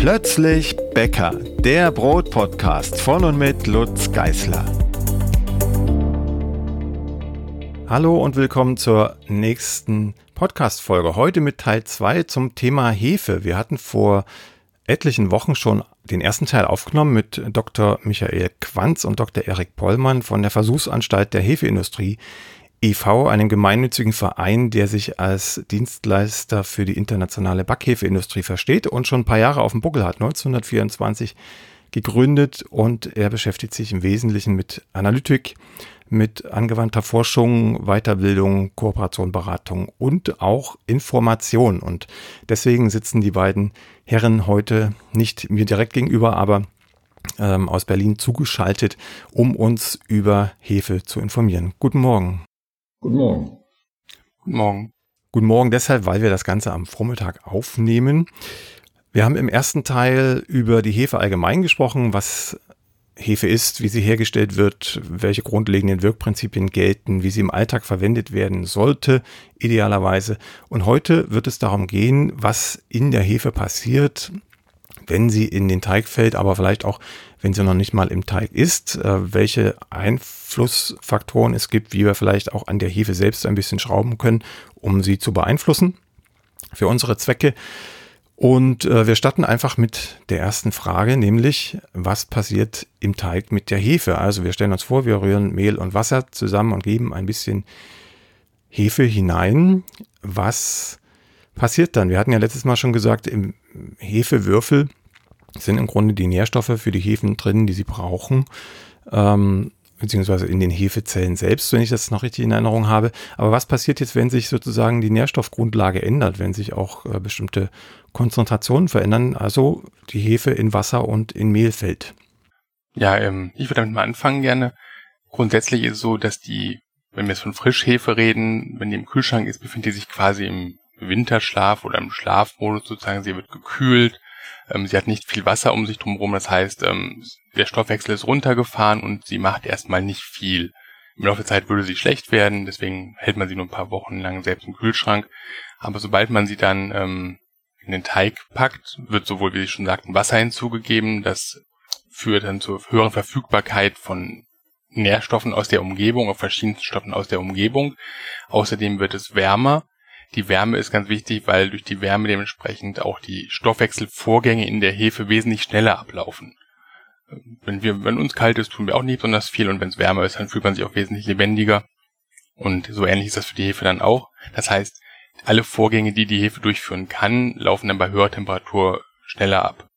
Plötzlich Bäcker, der Brotpodcast von und mit Lutz Geißler. Hallo und willkommen zur nächsten Podcast-Folge. Heute mit Teil 2 zum Thema Hefe. Wir hatten vor etlichen Wochen schon den ersten Teil aufgenommen mit Dr. Michael Quanz und Dr. Erik Pollmann von der Versuchsanstalt der Hefeindustrie e.V., einem gemeinnützigen Verein, der sich als Dienstleister für die internationale Backhefeindustrie versteht und schon ein paar Jahre auf dem Buckel hat, 1924 gegründet und er beschäftigt sich im Wesentlichen mit Analytik, mit angewandter Forschung, Weiterbildung, Kooperation, Beratung und auch Information. Und deswegen sitzen die beiden Herren heute nicht mir direkt gegenüber, aber ähm, aus Berlin zugeschaltet, um uns über Hefe zu informieren. Guten Morgen. Guten Morgen. Guten Morgen. Guten Morgen deshalb, weil wir das Ganze am Vormittag aufnehmen. Wir haben im ersten Teil über die Hefe allgemein gesprochen, was Hefe ist, wie sie hergestellt wird, welche grundlegenden Wirkprinzipien gelten, wie sie im Alltag verwendet werden sollte, idealerweise. Und heute wird es darum gehen, was in der Hefe passiert, wenn sie in den Teig fällt, aber vielleicht auch, wenn sie noch nicht mal im Teig ist, äh, welche Einflussfaktoren es gibt, wie wir vielleicht auch an der Hefe selbst ein bisschen schrauben können, um sie zu beeinflussen für unsere Zwecke. Und äh, wir starten einfach mit der ersten Frage, nämlich was passiert im Teig mit der Hefe? Also wir stellen uns vor, wir rühren Mehl und Wasser zusammen und geben ein bisschen Hefe hinein. Was passiert dann? Wir hatten ja letztes Mal schon gesagt, im Hefewürfel sind im Grunde die Nährstoffe für die Hefen drin, die sie brauchen. Ähm, beziehungsweise in den Hefezellen selbst, wenn ich das noch richtig in Erinnerung habe. Aber was passiert jetzt, wenn sich sozusagen die Nährstoffgrundlage ändert, wenn sich auch äh, bestimmte Konzentrationen verändern, also die Hefe in Wasser und in Mehl fällt? Ja, ähm, ich würde damit mal anfangen gerne. Grundsätzlich ist es so, dass die, wenn wir jetzt von Frischhefe reden, wenn die im Kühlschrank ist, befindet die sich quasi im Winterschlaf oder im Schlafmodus sozusagen. Sie wird gekühlt, ähm, sie hat nicht viel Wasser um sich drumherum, das heißt, ähm, der Stoffwechsel ist runtergefahren und sie macht erstmal nicht viel. Im Laufe der Zeit würde sie schlecht werden, deswegen hält man sie nur ein paar Wochen lang selbst im Kühlschrank. Aber sobald man sie dann ähm, in den Teig packt, wird sowohl, wie Sie schon sagten, Wasser hinzugegeben. Das führt dann zur höheren Verfügbarkeit von Nährstoffen aus der Umgebung, auf verschiedenen Stoffen aus der Umgebung. Außerdem wird es wärmer die Wärme ist ganz wichtig, weil durch die Wärme dementsprechend auch die Stoffwechselvorgänge in der Hefe wesentlich schneller ablaufen. Wenn wir, wenn uns kalt ist, tun wir auch nicht besonders viel und wenn es wärmer ist, dann fühlt man sich auch wesentlich lebendiger. Und so ähnlich ist das für die Hefe dann auch. Das heißt, alle Vorgänge, die die Hefe durchführen kann, laufen dann bei höherer Temperatur schneller ab.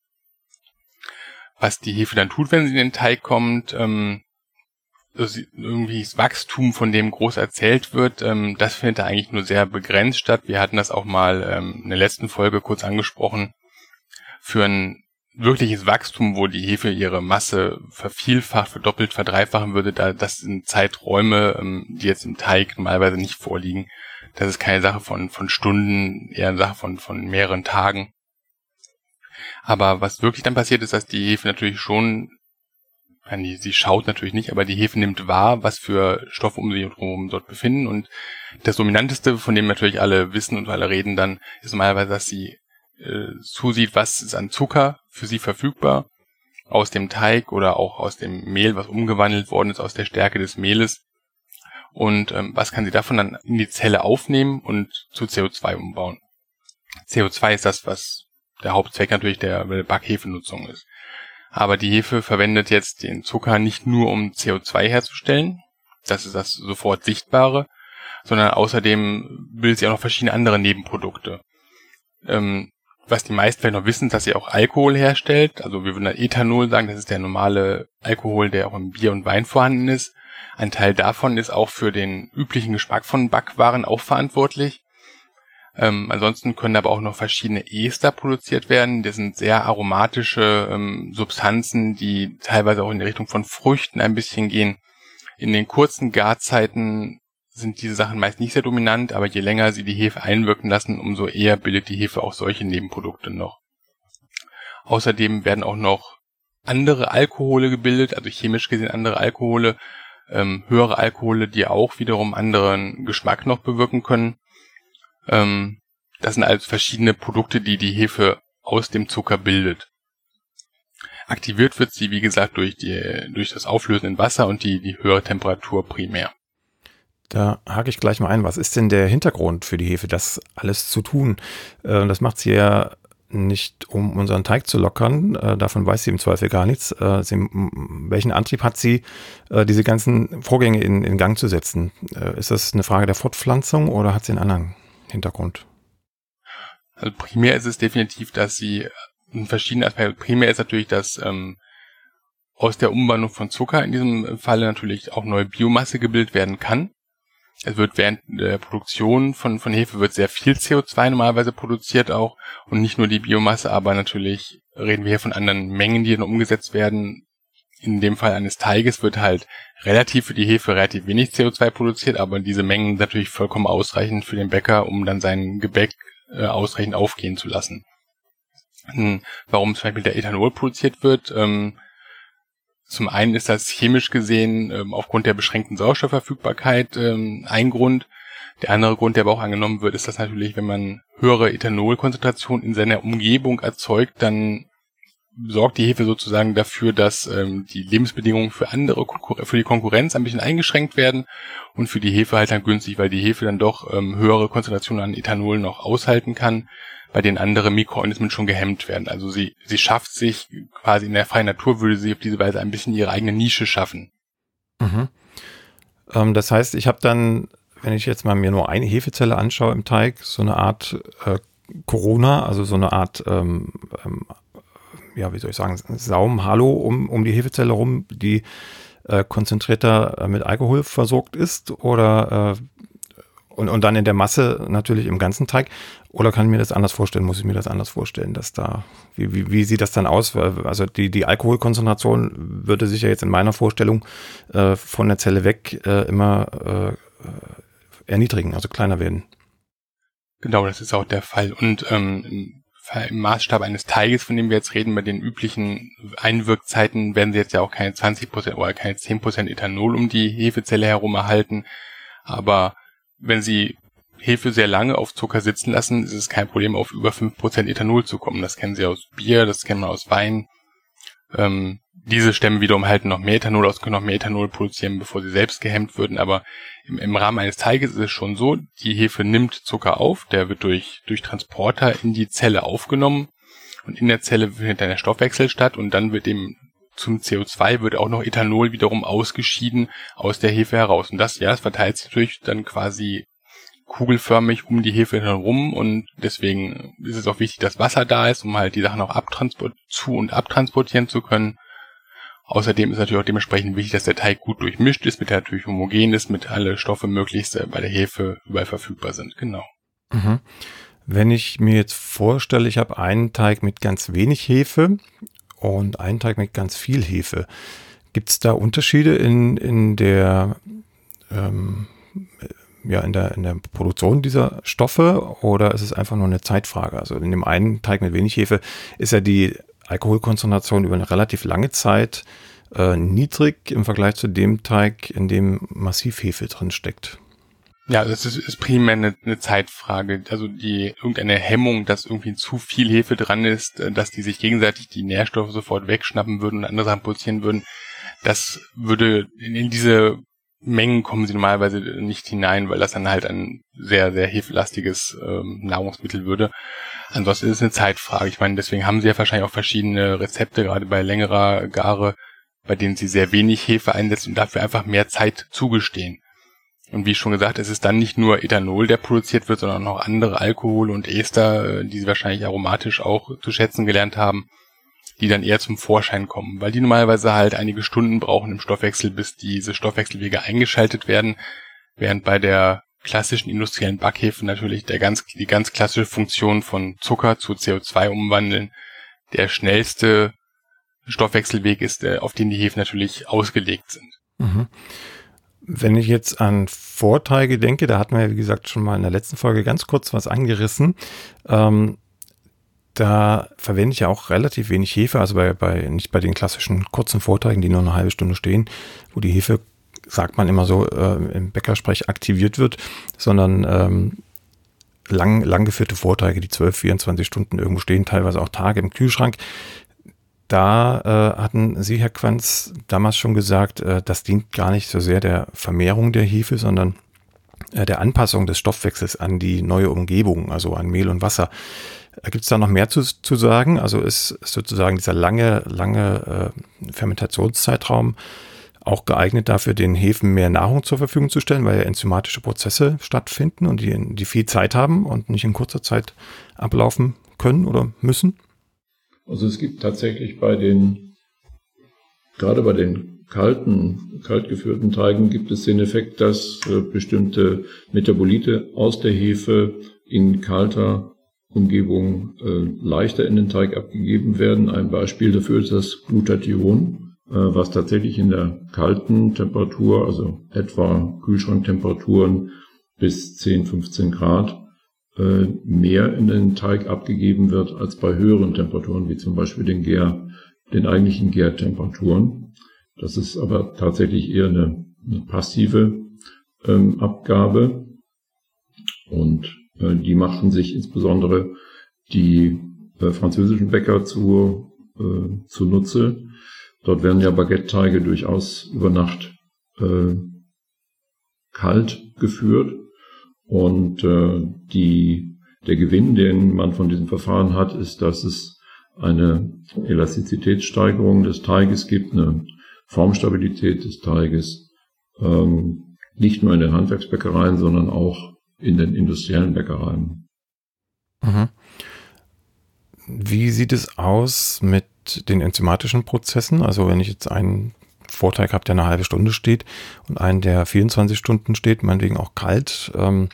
Was die Hefe dann tut, wenn sie in den Teig kommt, ähm, irgendwie das Wachstum, von dem groß erzählt wird, ähm, das findet da eigentlich nur sehr begrenzt statt. Wir hatten das auch mal ähm, in der letzten Folge kurz angesprochen. Für ein wirkliches Wachstum, wo die Hefe ihre Masse vervielfacht, verdoppelt, verdreifachen würde, da, das sind Zeiträume, ähm, die jetzt im Teig normalerweise nicht vorliegen. Das ist keine Sache von, von Stunden, eher eine Sache von, von mehreren Tagen. Aber was wirklich dann passiert ist, dass die Hefe natürlich schon nee, sie schaut natürlich nicht, aber die Hefe nimmt wahr, was für Stoffe um sie herum dort befinden. Und das Dominanteste, von dem natürlich alle wissen und alle reden, dann ist normalerweise, dass sie äh, zusieht, was ist an Zucker für sie verfügbar aus dem Teig oder auch aus dem Mehl, was umgewandelt worden ist, aus der Stärke des Mehles. Und ähm, was kann sie davon dann in die Zelle aufnehmen und zu CO2 umbauen? CO2 ist das, was der Hauptzweck natürlich der Backhefenutzung ist. Aber die Hefe verwendet jetzt den Zucker nicht nur, um CO2 herzustellen, das ist das sofort Sichtbare, sondern außerdem bildet sie auch noch verschiedene andere Nebenprodukte. Ähm, was die meisten vielleicht noch wissen, dass sie auch Alkohol herstellt. Also wir würden dann Ethanol sagen, das ist der normale Alkohol, der auch im Bier und Wein vorhanden ist. Ein Teil davon ist auch für den üblichen Geschmack von Backwaren auch verantwortlich. Ähm, ansonsten können aber auch noch verschiedene Ester produziert werden. Das sind sehr aromatische ähm, Substanzen, die teilweise auch in die Richtung von Früchten ein bisschen gehen. In den kurzen Garzeiten sind diese Sachen meist nicht sehr dominant, aber je länger sie die Hefe einwirken lassen, umso eher bildet die Hefe auch solche Nebenprodukte noch. Außerdem werden auch noch andere Alkohole gebildet, also chemisch gesehen andere Alkohole, ähm, höhere Alkohole, die auch wiederum anderen Geschmack noch bewirken können. Ähm, das sind also verschiedene Produkte, die die Hefe aus dem Zucker bildet. Aktiviert wird sie, wie gesagt, durch die, durch das Auflösen in Wasser und die, die höhere Temperatur primär. Da hake ich gleich mal ein. Was ist denn der Hintergrund für die Hefe, das alles zu tun? Äh, das macht sie ja nicht, um unseren Teig zu lockern. Äh, davon weiß sie im Zweifel gar nichts. Äh, sie, welchen Antrieb hat sie, diese ganzen Vorgänge in, in Gang zu setzen? ist das eine Frage der Fortpflanzung oder hat sie einen anderen Hintergrund? Also primär ist es definitiv, dass sie in verschiedenen Aspekten, primär ist natürlich, dass ähm, aus der Umwandlung von Zucker in diesem Falle natürlich auch neue Biomasse gebildet werden kann. Es wird während der Produktion von, von Hefe wird sehr viel CO2 normalerweise produziert auch und nicht nur die Biomasse, aber natürlich reden wir hier von anderen Mengen, die dann umgesetzt werden. In dem Fall eines Teiges wird halt relativ für die Hefe relativ wenig CO2 produziert, aber diese Mengen sind natürlich vollkommen ausreichend für den Bäcker, um dann sein Gebäck äh, ausreichend aufgehen zu lassen. Hm, warum zum Beispiel der Ethanol produziert wird, ähm, zum einen ist das chemisch gesehen ähm, aufgrund der beschränkten Sauerstoffverfügbarkeit ähm, ein Grund. Der andere Grund, der aber auch angenommen wird, ist, dass natürlich, wenn man höhere Ethanolkonzentration in seiner Umgebung erzeugt, dann sorgt die Hefe sozusagen dafür, dass ähm, die Lebensbedingungen für andere, für die Konkurrenz ein bisschen eingeschränkt werden und für die Hefe halt dann günstig, weil die Hefe dann doch ähm, höhere Konzentrationen an Ethanol noch aushalten kann, bei denen andere Mikroorganismen schon gehemmt werden. Also sie, sie schafft sich quasi in der freien Natur, würde sie auf diese Weise ein bisschen ihre eigene Nische schaffen. Mhm. Ähm, das heißt, ich habe dann, wenn ich jetzt mal mir nur eine Hefezelle anschaue im Teig, so eine Art äh, Corona, also so eine Art ähm, ähm, ja, wie soll ich sagen, Saumhalo um, um die Hefezelle rum, die äh, konzentrierter äh, mit Alkohol versorgt ist oder äh, und, und dann in der Masse natürlich im ganzen Teig. Oder kann ich mir das anders vorstellen? Muss ich mir das anders vorstellen, dass da, wie, wie, wie sieht das dann aus? Also die, die Alkoholkonzentration würde sich ja jetzt in meiner Vorstellung äh, von der Zelle weg äh, immer äh, erniedrigen, also kleiner werden. Genau, das ist auch der Fall. Und ähm, im Maßstab eines Teiges, von dem wir jetzt reden, bei den üblichen Einwirkzeiten werden sie jetzt ja auch keine 20% oder keine 10% Ethanol um die Hefezelle herum erhalten. Aber wenn sie Hefe sehr lange auf Zucker sitzen lassen, ist es kein Problem, auf über 5% Ethanol zu kommen. Das kennen sie aus Bier, das kennen wir aus Wein. Ähm, diese Stämme wiederum halten noch mehr Ethanol aus, können noch mehr Ethanol produzieren, bevor sie selbst gehemmt würden. Aber im, im Rahmen eines Teiges ist es schon so, die Hefe nimmt Zucker auf, der wird durch, durch Transporter in die Zelle aufgenommen und in der Zelle findet dann der Stoffwechsel statt und dann wird eben zum CO2 wird auch noch Ethanol wiederum ausgeschieden aus der Hefe heraus. Und das, ja, das verteilt sich natürlich dann quasi kugelförmig um die Hefe herum und deswegen ist es auch wichtig, dass Wasser da ist, um halt die Sachen auch abtransport zu und abtransportieren zu können. Außerdem ist natürlich auch dementsprechend wichtig, dass der Teig gut durchmischt ist, mit der natürlich homogen ist, mit alle Stoffe möglichst bei der Hefe überall verfügbar sind. Genau. Mhm. Wenn ich mir jetzt vorstelle, ich habe einen Teig mit ganz wenig Hefe und einen Teig mit ganz viel Hefe, gibt es da Unterschiede in, in der ähm, ja, in der, in der Produktion dieser Stoffe oder ist es einfach nur eine Zeitfrage? Also in dem einen Teig mit wenig Hefe ist ja die Alkoholkonzentration über eine relativ lange Zeit äh, niedrig im Vergleich zu dem Teig, in dem massiv Hefe drin steckt. Ja, das ist, ist primär eine, eine Zeitfrage. Also die irgendeine Hemmung, dass irgendwie zu viel Hefe dran ist, äh, dass die sich gegenseitig die Nährstoffe sofort wegschnappen würden und andere Sachen produzieren würden. Das würde in, in diese Mengen kommen sie normalerweise nicht hinein, weil das dann halt ein sehr, sehr hefelastiges ähm, Nahrungsmittel würde. Ansonsten ist es eine Zeitfrage. Ich meine, deswegen haben sie ja wahrscheinlich auch verschiedene Rezepte, gerade bei längerer Gare, bei denen sie sehr wenig Hefe einsetzen und dafür einfach mehr Zeit zugestehen. Und wie schon gesagt, es ist dann nicht nur Ethanol, der produziert wird, sondern auch andere Alkohol und Ester, äh, die sie wahrscheinlich aromatisch auch zu schätzen gelernt haben die dann eher zum Vorschein kommen, weil die normalerweise halt einige Stunden brauchen im Stoffwechsel, bis diese Stoffwechselwege eingeschaltet werden, während bei der klassischen industriellen Backhefe natürlich der ganz, die ganz klassische Funktion von Zucker zu CO2 umwandeln der schnellste Stoffwechselweg ist, auf den die Hefen natürlich ausgelegt sind. Mhm. Wenn ich jetzt an Vorteige denke, da hatten wir ja, wie gesagt, schon mal in der letzten Folge ganz kurz was angerissen. Ähm, da verwende ich ja auch relativ wenig Hefe, also bei, bei, nicht bei den klassischen kurzen Vorträgen, die nur eine halbe Stunde stehen, wo die Hefe, sagt man immer so, äh, im Bäckersprech aktiviert wird, sondern ähm, lang, lang geführte Vorträge, die 12, 24 Stunden irgendwo stehen, teilweise auch Tage im Kühlschrank. da äh, hatten Sie, Herr Quanz, damals schon gesagt, äh, das dient gar nicht so sehr der Vermehrung der Hefe, sondern äh, der Anpassung des Stoffwechsels an die neue Umgebung, also an Mehl und Wasser. Äh, Gibt es da noch mehr zu, zu sagen? Also ist sozusagen dieser lange, lange äh, Fermentationszeitraum auch geeignet dafür, den Hefen mehr Nahrung zur Verfügung zu stellen, weil ja enzymatische Prozesse stattfinden und die, die viel Zeit haben und nicht in kurzer Zeit ablaufen können oder müssen? Also es gibt tatsächlich bei den, gerade bei den kalten, kalt geführten Teigen gibt es den Effekt, dass äh, bestimmte Metabolite aus der Hefe in kalter Umgebung äh, leichter in den Teig abgegeben werden. Ein Beispiel dafür ist das Glutathion, was tatsächlich in der kalten Temperatur, also etwa Kühlschranktemperaturen bis 10, 15 Grad, äh, mehr in den Teig abgegeben wird als bei höheren Temperaturen, wie zum Beispiel den Gär, den eigentlichen Gärtemperaturen. Das ist aber tatsächlich eher eine, eine passive ähm, Abgabe und äh, die machten sich insbesondere die äh, französischen Bäcker zu, äh, zunutze. Dort werden ja Baguette-Teige durchaus über Nacht äh, kalt geführt und äh, die, der Gewinn, den man von diesem Verfahren hat, ist, dass es eine Elastizitätssteigerung des Teiges gibt, eine Formstabilität des Teiges, ähm, nicht nur in den Handwerksbäckereien, sondern auch in den industriellen Bäckereien. Mhm. Wie sieht es aus mit den enzymatischen Prozessen? Also wenn ich jetzt einen Vorteig habe, der eine halbe Stunde steht und einen, der 24 Stunden steht, meinetwegen auch kalt, ähm,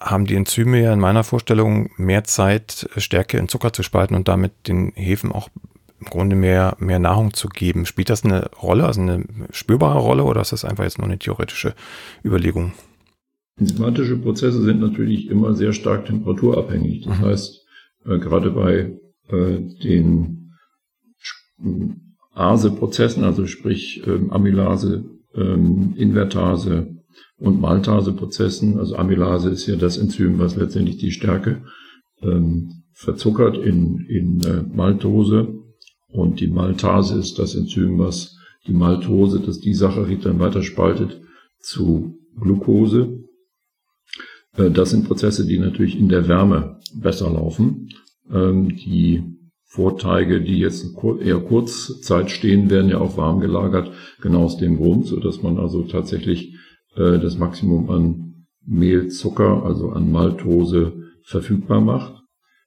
haben die Enzyme ja in meiner Vorstellung mehr Zeit, Stärke in Zucker zu spalten und damit den Hefen auch im Grunde mehr, mehr Nahrung zu geben. Spielt das eine Rolle, also eine spürbare Rolle, oder ist das einfach jetzt nur eine theoretische Überlegung? Enzymatische Prozesse sind natürlich immer sehr stark temperaturabhängig. Das mhm. heißt, äh, gerade bei äh, den ASE-Prozessen, also sprich ähm, Amylase, ähm, Invertase und Maltase-Prozessen. Also Amylase ist ja das Enzym, was letztendlich die Stärke ähm, verzuckert in, in äh, Maltose. Und die Maltase ist das Enzym, was die Maltose, das Disaccharid dann weiter spaltet zu Glucose. Äh, das sind Prozesse, die natürlich in der Wärme besser laufen. Ähm, die Vorteige, die jetzt eher Kurzzeit stehen, werden ja auch warm gelagert, genau aus dem Grund, so dass man also tatsächlich äh, das Maximum an Mehl, Zucker, also an Maltose verfügbar macht.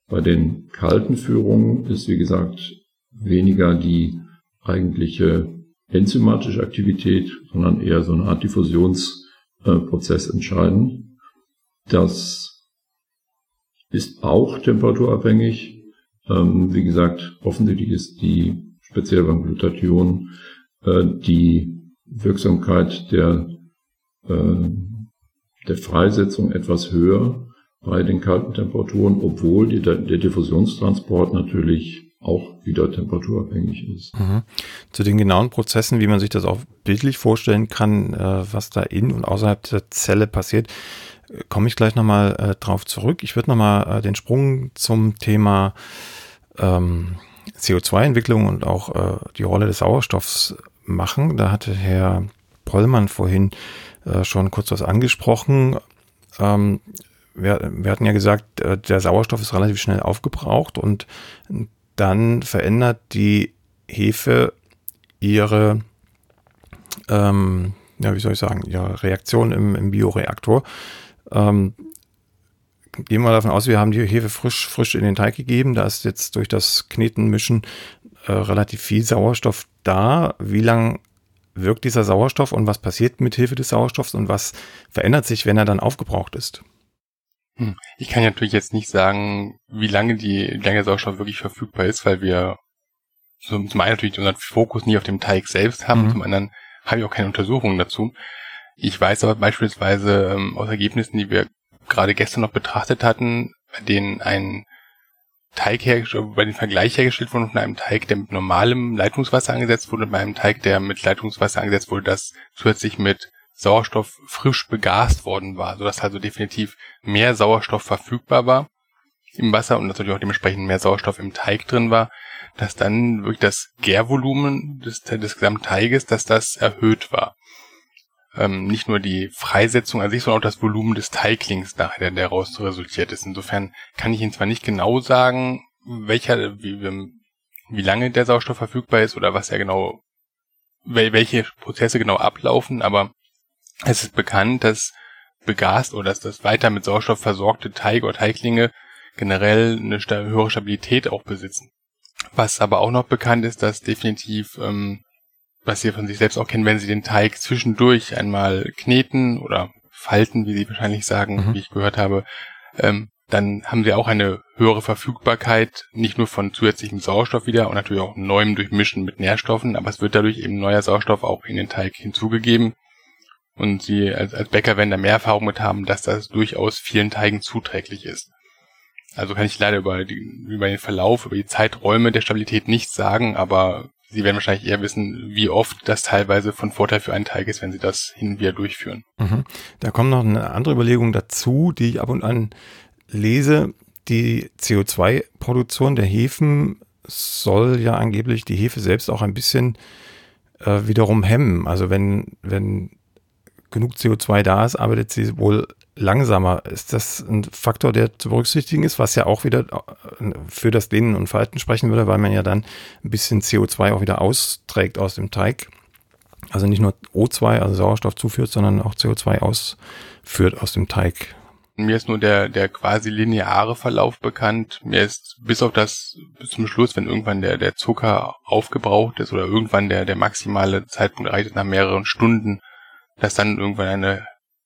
Bei den kalten Führungen ist, wie gesagt, weniger die eigentliche enzymatische Aktivität, sondern eher so eine Art Diffusionsprozess entscheidend. Das ist auch temperaturabhängig, ähm, wie gesagt, offensichtlich ist die, speziell beim Glutathion, äh, die Wirksamkeit der, äh, der Freisetzung etwas höher bei den kalten Temperaturen, obwohl die, der Diffusionstransport natürlich auch wieder temperaturabhängig ist. Mhm. Zu den genauen Prozessen, wie man sich das auch bildlich vorstellen kann, äh, was da in und außerhalb der Zelle passiert, komme ich gleich nochmal äh, drauf zurück. Ich würde nochmal äh, den Sprung zum Thema ähm, CO2-Entwicklung und auch äh, die Rolle des Sauerstoffs machen. Da hatte Herr Pollmann vorhin äh, schon kurz was angesprochen. Ähm, wir, wir, hatten ja gesagt, äh, der Sauerstoff ist relativ schnell aufgebraucht und dann verändert die Hefe ihre, ähm, ja, wie soll ich sagen, ihre Reaktion im, im Bioreaktor. Ähm, gehen wir davon aus, wir haben die Hefe frisch, frisch in den Teig gegeben. Da ist jetzt durch das Kneten, Mischen äh, relativ viel Sauerstoff da. Wie lang wirkt dieser Sauerstoff und was passiert mit Hilfe des Sauerstoffs und was verändert sich, wenn er dann aufgebraucht ist? Hm. Ich kann ja natürlich jetzt nicht sagen, wie lange die wie lange der Sauerstoff wirklich verfügbar ist, weil wir zum, zum einen natürlich unseren Fokus nie auf dem Teig selbst haben, mhm. zum anderen habe ich auch keine Untersuchungen dazu. Ich weiß aber beispielsweise ähm, aus Ergebnissen, die wir gerade gestern noch betrachtet hatten, bei denen ein Teig hergestellt, bei dem Vergleich hergestellt wurde von einem Teig, der mit normalem Leitungswasser angesetzt wurde, bei einem Teig, der mit Leitungswasser angesetzt wurde, das zusätzlich mit Sauerstoff frisch begast worden war, sodass also definitiv mehr Sauerstoff verfügbar war. im Wasser und natürlich auch dementsprechend mehr Sauerstoff im Teig drin war, dass dann wirklich das Gärvolumen des, des gesamten Teiges, dass das erhöht war. Ähm, nicht nur die Freisetzung an sich, sondern auch das Volumen des Teiglings nachher, der daraus resultiert ist. Insofern kann ich Ihnen zwar nicht genau sagen, welcher, wie, wie lange der Sauerstoff verfügbar ist oder was er genau, welche Prozesse genau ablaufen, aber es ist bekannt, dass begast oder dass das weiter mit Sauerstoff versorgte Teig oder Teiglinge generell eine höhere Stabilität auch besitzen. Was aber auch noch bekannt ist, dass definitiv, ähm, was Sie von sich selbst auch kennen, wenn Sie den Teig zwischendurch einmal kneten oder falten, wie Sie wahrscheinlich sagen, mhm. wie ich gehört habe, ähm, dann haben Sie auch eine höhere Verfügbarkeit, nicht nur von zusätzlichem Sauerstoff wieder und natürlich auch neuem Durchmischen mit Nährstoffen, aber es wird dadurch eben neuer Sauerstoff auch in den Teig hinzugegeben. Und Sie als, als Bäcker werden da mehr Erfahrung mit haben, dass das durchaus vielen Teigen zuträglich ist. Also kann ich leider über, die, über den Verlauf, über die Zeiträume der Stabilität nichts sagen, aber Sie werden wahrscheinlich eher wissen, wie oft das teilweise von Vorteil für einen Teig ist, wenn Sie das hin und wieder durchführen. Mhm. Da kommt noch eine andere Überlegung dazu, die ich ab und an lese. Die CO2-Produktion der Hefen soll ja angeblich die Hefe selbst auch ein bisschen äh, wiederum hemmen. Also wenn, wenn genug CO2 da ist, arbeitet sie wohl langsamer. Ist das ein Faktor, der zu berücksichtigen ist, was ja auch wieder äh, für das Dehnen und Falten sprechen würde, weil man ja dann ein bisschen CO2 auch wieder austrägt aus dem Teig. Also nicht nur O2, also Sauerstoff zuführt, sondern auch CO2 ausführt aus dem Teig. Mir ist nur der, der quasi lineare Verlauf bekannt. Mir ist bis auf das, bis zum Schluss, wenn irgendwann der, der Zucker aufgebraucht ist oder irgendwann der, der maximale Zeitpunkt erreicht ist nach mehreren Stunden, dass dann irgendwann eine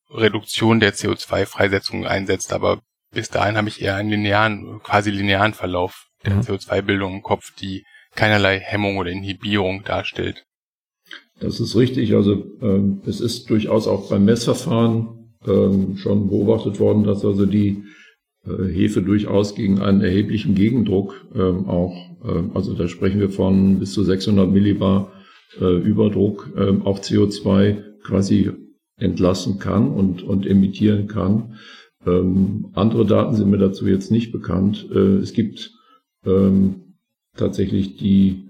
Reduktion der CO2-Freisetzung einsetzt, aber bis dahin habe ich eher einen linearen, quasi linearen Verlauf der mhm. CO2-Bildung im Kopf, die keinerlei Hemmung oder Inhibierung darstellt. Das ist richtig. Also ähm, es ist durchaus auch beim Messverfahren ähm, schon beobachtet worden, dass also die äh, Hefe durchaus gegen einen erheblichen Gegendruck ähm, auch, äh, also da sprechen wir von bis zu 600 Millibar äh, Überdruck, ähm, auch CO2 quasi entlassen kann und, und emittieren kann. Ähm, andere Daten sind mir dazu jetzt nicht bekannt. Äh, es gibt ähm, tatsächlich die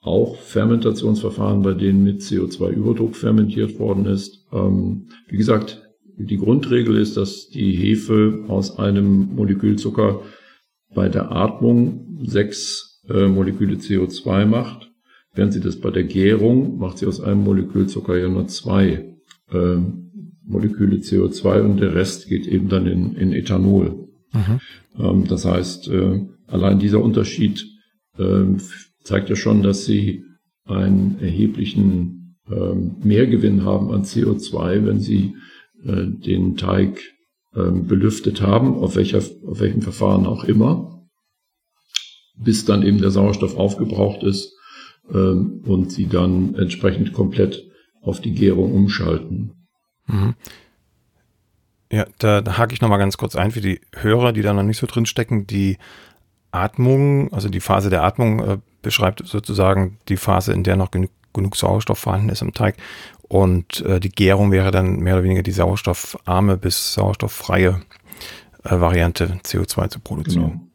auch Fermentationsverfahren, bei denen mit CO2-Überdruck fermentiert worden ist. Ähm, wie gesagt, die Grundregel ist, dass die Hefe aus einem Molekül Zucker bei der Atmung sechs äh, Moleküle CO2 macht Während sie das bei der Gärung macht sie aus einem Molekül Zucker ja nur zwei äh, Moleküle CO2 und der Rest geht eben dann in, in Ethanol. Mhm. Ähm, das heißt, äh, allein dieser Unterschied äh, zeigt ja schon, dass sie einen erheblichen äh, Mehrgewinn haben an CO2, wenn sie äh, den Teig äh, belüftet haben, auf, welcher, auf welchem Verfahren auch immer, bis dann eben der Sauerstoff aufgebraucht ist ähm, und sie dann entsprechend komplett auf die Gärung umschalten. Mhm. Ja, da, da hake ich nochmal ganz kurz ein für die Hörer, die da noch nicht so drin stecken. Die Atmung, also die Phase der Atmung äh, beschreibt sozusagen die Phase, in der noch genug, genug Sauerstoff vorhanden ist im Teig. Und äh, die Gärung wäre dann mehr oder weniger die sauerstoffarme bis sauerstofffreie äh, Variante, CO2 zu produzieren. Genau.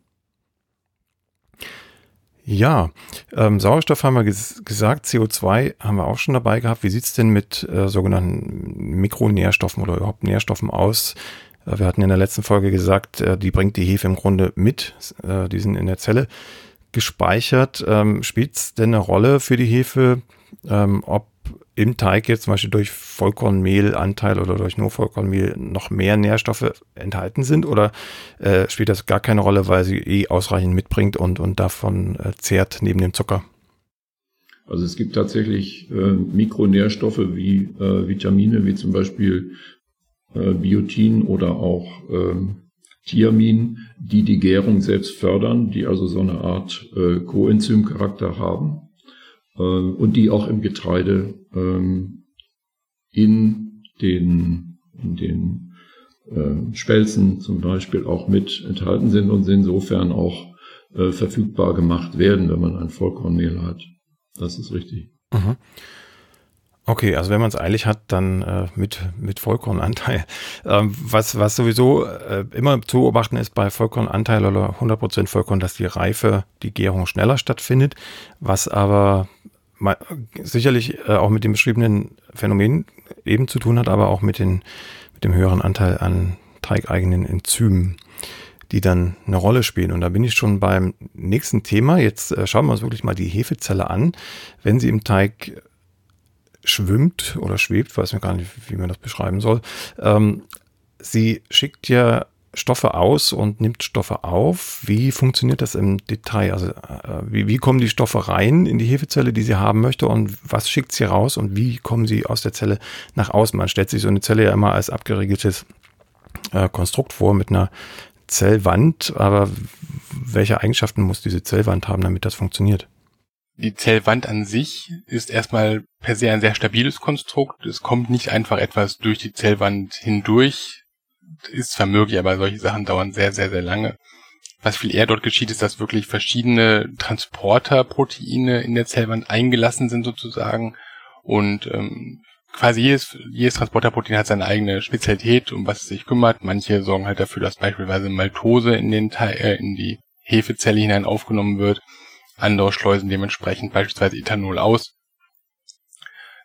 Ja, ähm, Sauerstoff haben wir ges gesagt, CO2 haben wir auch schon dabei gehabt. Wie sieht's denn mit äh, sogenannten Mikronährstoffen oder überhaupt Nährstoffen aus? Äh, wir hatten in der letzten Folge gesagt, äh, die bringt die Hefe im Grunde mit, äh, die sind in der Zelle gespeichert. Ähm, Spielt denn eine Rolle für die Hefe, ähm, ob im Teig jetzt zum Beispiel durch Vollkornmehlanteil oder durch nur Vollkornmehl noch mehr Nährstoffe enthalten sind oder äh, spielt das gar keine Rolle, weil sie eh ausreichend mitbringt und, und davon äh, zehrt neben dem Zucker? Also es gibt tatsächlich äh, Mikronährstoffe wie äh, Vitamine, wie zum Beispiel äh, Biotin oder auch äh, Thiamin, die die Gärung selbst fördern, die also so eine Art äh, Coenzymcharakter haben und die auch im Getreide ähm, in den, in den äh, Spelzen zum Beispiel auch mit enthalten sind und insofern auch äh, verfügbar gemacht werden, wenn man ein Vollkornmehl hat. Das ist richtig. Mhm. Okay, also wenn man es eilig hat, dann äh, mit, mit Vollkornanteil. Ähm, was, was sowieso äh, immer zu beobachten ist bei Vollkornanteil oder 100% Vollkorn, dass die Reife, die Gärung schneller stattfindet, was aber mal, sicherlich äh, auch mit dem beschriebenen Phänomen eben zu tun hat, aber auch mit, den, mit dem höheren Anteil an teigeigenen Enzymen, die dann eine Rolle spielen. Und da bin ich schon beim nächsten Thema. Jetzt äh, schauen wir uns wirklich mal die Hefezelle an. Wenn sie im Teig schwimmt oder schwebt, weiß mir gar nicht, wie man das beschreiben soll. Ähm, sie schickt ja Stoffe aus und nimmt Stoffe auf. Wie funktioniert das im Detail? Also äh, wie, wie kommen die Stoffe rein in die Hefezelle, die sie haben möchte und was schickt sie raus und wie kommen sie aus der Zelle nach außen? Man stellt sich so eine Zelle ja immer als abgeriegeltes äh, Konstrukt vor mit einer Zellwand, aber welche Eigenschaften muss diese Zellwand haben, damit das funktioniert? Die Zellwand an sich ist erstmal per se ein sehr stabiles Konstrukt. Es kommt nicht einfach etwas durch die Zellwand hindurch. Ist zwar möglich, aber solche Sachen dauern sehr, sehr, sehr lange. Was viel eher dort geschieht, ist, dass wirklich verschiedene Transporterproteine in der Zellwand eingelassen sind sozusagen und ähm, quasi jedes, jedes Transporterprotein hat seine eigene Spezialität, um was es sich kümmert. Manche sorgen halt dafür, dass beispielsweise Maltose in den Teil, äh, in die Hefezelle hinein aufgenommen wird andere schleusen dementsprechend beispielsweise Ethanol aus.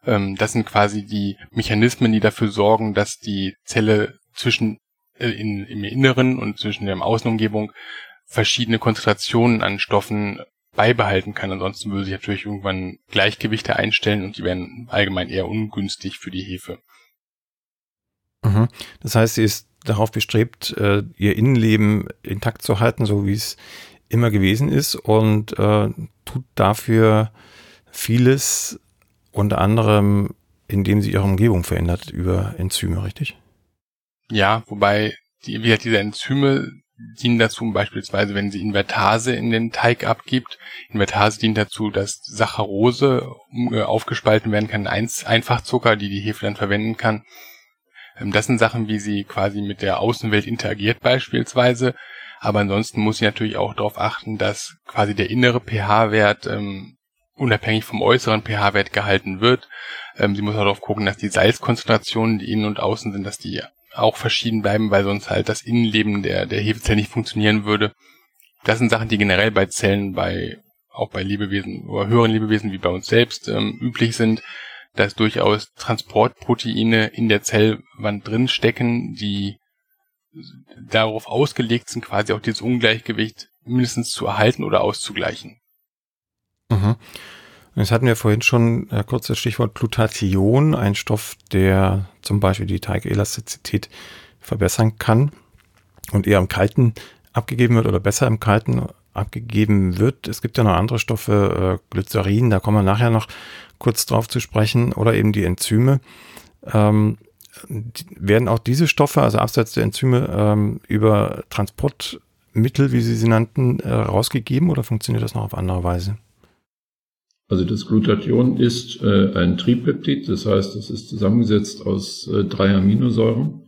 Ähm, das sind quasi die Mechanismen, die dafür sorgen, dass die Zelle zwischen äh, in, im Inneren und zwischen der Außenumgebung verschiedene Konzentrationen an Stoffen beibehalten kann. Ansonsten würde sich natürlich irgendwann Gleichgewichte einstellen und die wären allgemein eher ungünstig für die Hefe. Mhm. Das heißt, sie ist darauf bestrebt, äh, ihr Innenleben intakt zu halten, so wie es immer gewesen ist und äh, tut dafür vieles, unter anderem, indem sie ihre Umgebung verändert über Enzyme, richtig? Ja, wobei die, wie gesagt, diese Enzyme dienen dazu, beispielsweise, wenn sie Invertase in den Teig abgibt. Invertase dient dazu, dass Saccharose äh, aufgespalten werden kann, Einfachzucker, die die Hefe dann verwenden kann. Ähm, das sind Sachen, wie sie quasi mit der Außenwelt interagiert beispielsweise. Aber ansonsten muss sie natürlich auch darauf achten, dass quasi der innere pH-Wert ähm, unabhängig vom äußeren pH-Wert gehalten wird. Ähm, sie muss auch darauf gucken, dass die Salzkonzentrationen, die innen und außen sind, dass die auch verschieden bleiben, weil sonst halt das Innenleben der, der Hefezelle nicht funktionieren würde. Das sind Sachen, die generell bei Zellen, bei auch bei Lebewesen oder höheren Lebewesen wie bei uns selbst ähm, üblich sind, dass durchaus Transportproteine in der Zellwand drin stecken, die darauf ausgelegt sind, quasi auch dieses Ungleichgewicht mindestens zu erhalten oder auszugleichen. Mhm. Jetzt hatten wir vorhin schon äh, kurz das Stichwort Glutathion, ein Stoff, der zum Beispiel die Teigelastizität verbessern kann und eher im Kalten abgegeben wird oder besser im Kalten abgegeben wird. Es gibt ja noch andere Stoffe, äh, Glycerin, da kommen wir nachher noch kurz drauf zu sprechen, oder eben die Enzyme. Ähm, werden auch diese Stoffe, also abseits der Enzyme, ähm, über Transportmittel, wie Sie sie nannten, äh, rausgegeben oder funktioniert das noch auf andere Weise? Also das Glutathion ist äh, ein Tripeptid, das heißt, es ist zusammengesetzt aus äh, drei Aminosäuren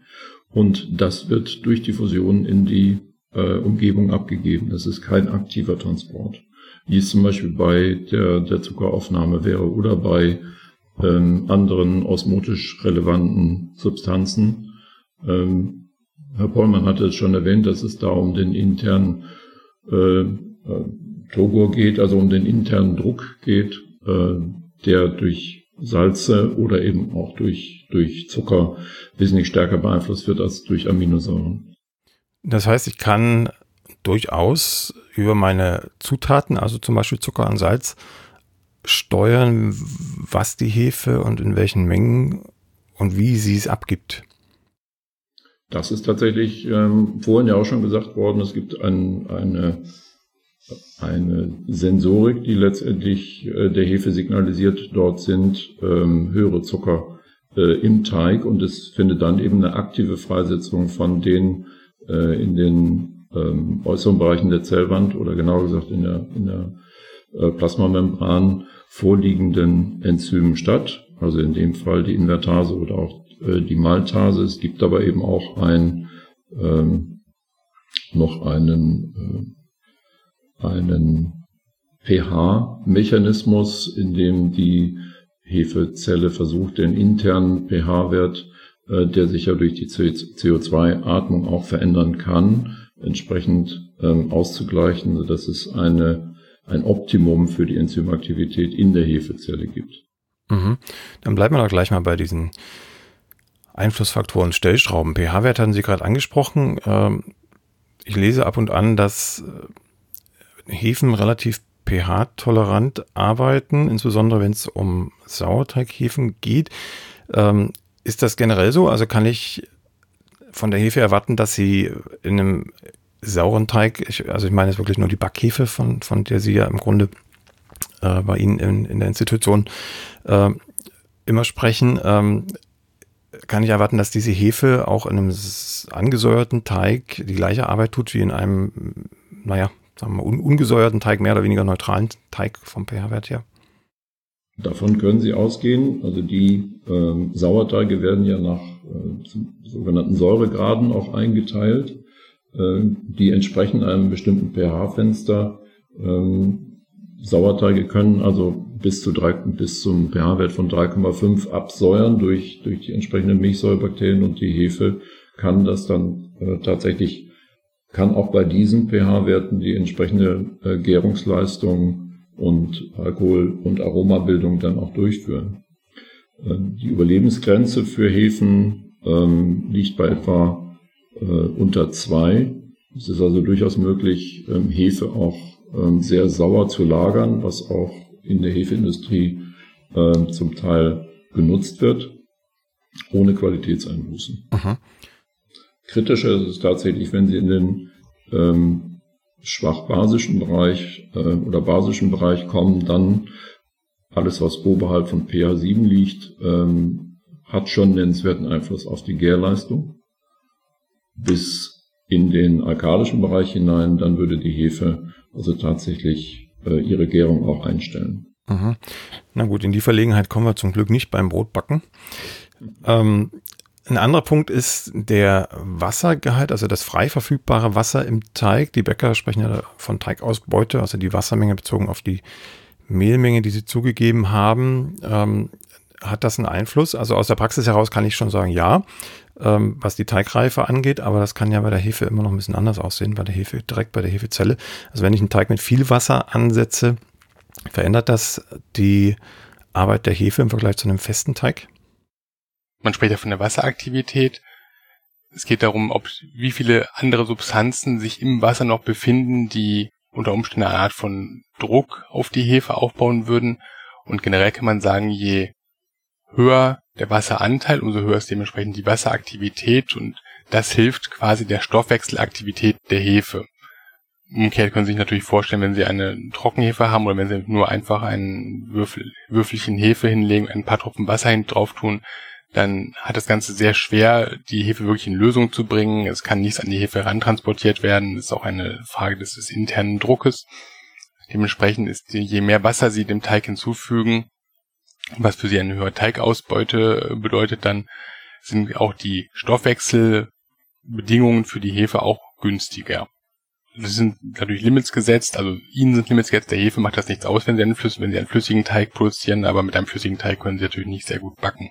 und das wird durch die Fusion in die äh, Umgebung abgegeben. Das ist kein aktiver Transport, wie es zum Beispiel bei der, der Zuckeraufnahme wäre oder bei ähm, anderen osmotisch relevanten Substanzen. Ähm, Herr Pollmann hatte es schon erwähnt, dass es da um den internen äh, äh, Togor geht, also um den internen Druck geht, äh, der durch Salze oder eben auch durch, durch Zucker wesentlich stärker beeinflusst wird als durch Aminosäuren. Das heißt, ich kann durchaus über meine Zutaten, also zum Beispiel Zucker und Salz, steuern, was die Hefe und in welchen Mengen und wie sie es abgibt. Das ist tatsächlich ähm, vorhin ja auch schon gesagt worden. Es gibt ein, eine, eine Sensorik, die letztendlich äh, der Hefe signalisiert, dort sind ähm, höhere Zucker äh, im Teig und es findet dann eben eine aktive Freisetzung von den äh, in den ähm, äußeren Bereichen der Zellwand oder genauer gesagt in der, in der Plasmamembran vorliegenden Enzymen statt, also in dem Fall die Invertase oder auch äh, die Maltase. Es gibt aber eben auch ein, ähm, noch einen, äh, einen pH-Mechanismus, in dem die Hefezelle versucht, den internen pH-Wert, äh, der sich ja durch die CO2-Atmung auch verändern kann, entsprechend ähm, auszugleichen, sodass es eine, ein Optimum für die Enzymaktivität in der Hefezelle gibt. Mhm. Dann bleiben wir doch gleich mal bei diesen Einflussfaktoren Stellschrauben. pH-Wert hatten Sie gerade angesprochen. Ähm, ich lese ab und an, dass äh, Hefen relativ pH-tolerant arbeiten, insbesondere wenn es um Sauerteighefen geht. Ähm, ist das generell so? Also kann ich von der Hefe erwarten, dass sie in einem sauren Teig, ich, also ich meine jetzt wirklich nur die Backhefe, von, von der Sie ja im Grunde äh, bei Ihnen in, in der Institution äh, immer sprechen, ähm, kann ich erwarten, dass diese Hefe auch in einem angesäuerten Teig die gleiche Arbeit tut wie in einem, naja, sagen wir un ungesäuerten Teig, mehr oder weniger neutralen Teig vom pH-Wert her? Davon können Sie ausgehen. Also die ähm, Sauerteige werden ja nach äh, sogenannten Säuregraden auch eingeteilt. Äh, die entsprechen einem bestimmten pH-Fenster. Ähm, Sauerteige können also bis zu drei, bis zum pH-Wert von 3,5 absäuern durch, durch die entsprechenden Milchsäurebakterien und die Hefe kann das dann äh, tatsächlich, kann auch bei diesen pH-Werten die entsprechende äh, Gärungsleistung und Alkohol- und Aromabildung dann auch durchführen. Äh, die Überlebensgrenze für Hefen ähm, liegt bei etwa äh, unter zwei. Es ist also durchaus möglich, ähm, Hefe auch ähm, sehr sauer zu lagern, was auch in der Hefeindustrie äh, zum Teil genutzt wird, ohne Qualitätseinbußen. Aha. Kritischer ist es tatsächlich, wenn Sie in den ähm, schwach-basischen Bereich äh, oder basischen Bereich kommen, dann alles, was oberhalb von pH 7 liegt, ähm, hat schon nennenswerten Einfluss auf die Gärleistung. Bis in den alkalischen Bereich hinein, dann würde die Hefe also tatsächlich äh, ihre Gärung auch einstellen. Mhm. Na gut, in die Verlegenheit kommen wir zum Glück nicht beim Brotbacken. Ähm, ein anderer Punkt ist der Wassergehalt, also das frei verfügbare Wasser im Teig. Die Bäcker sprechen ja von Teigausbeute, also die Wassermenge bezogen auf die Mehlmenge, die sie zugegeben haben. Ähm, hat das einen Einfluss? Also aus der Praxis heraus kann ich schon sagen, ja ähm, was die Teigreife angeht, aber das kann ja bei der Hefe immer noch ein bisschen anders aussehen, bei der Hefe, direkt bei der Hefezelle. Also wenn ich einen Teig mit viel Wasser ansetze, verändert das die Arbeit der Hefe im Vergleich zu einem festen Teig? Man spricht ja von der Wasseraktivität. Es geht darum, ob wie viele andere Substanzen sich im Wasser noch befinden, die unter Umständen eine Art von Druck auf die Hefe aufbauen würden. Und generell kann man sagen, je höher der Wasseranteil, umso höher ist dementsprechend die Wasseraktivität und das hilft quasi der Stoffwechselaktivität der Hefe. Umgekehrt können Sie sich natürlich vorstellen, wenn Sie eine Trockenhefe haben oder wenn Sie nur einfach einen Würfel, Würfelchen Hefe hinlegen, ein paar Tropfen Wasser hin drauf tun, dann hat das Ganze sehr schwer, die Hefe wirklich in Lösung zu bringen. Es kann nichts an die Hefe herantransportiert werden. Das ist auch eine Frage des, des internen Druckes. Dementsprechend ist, je mehr Wasser Sie dem Teig hinzufügen, was für sie eine höhere Teigausbeute bedeutet, dann sind auch die Stoffwechselbedingungen für die Hefe auch günstiger. Es sind dadurch Limits gesetzt, also ihnen sind Limits gesetzt, der Hefe macht das nichts aus, wenn sie einen, wenn sie einen flüssigen Teig produzieren, aber mit einem flüssigen Teig können sie natürlich nicht sehr gut backen.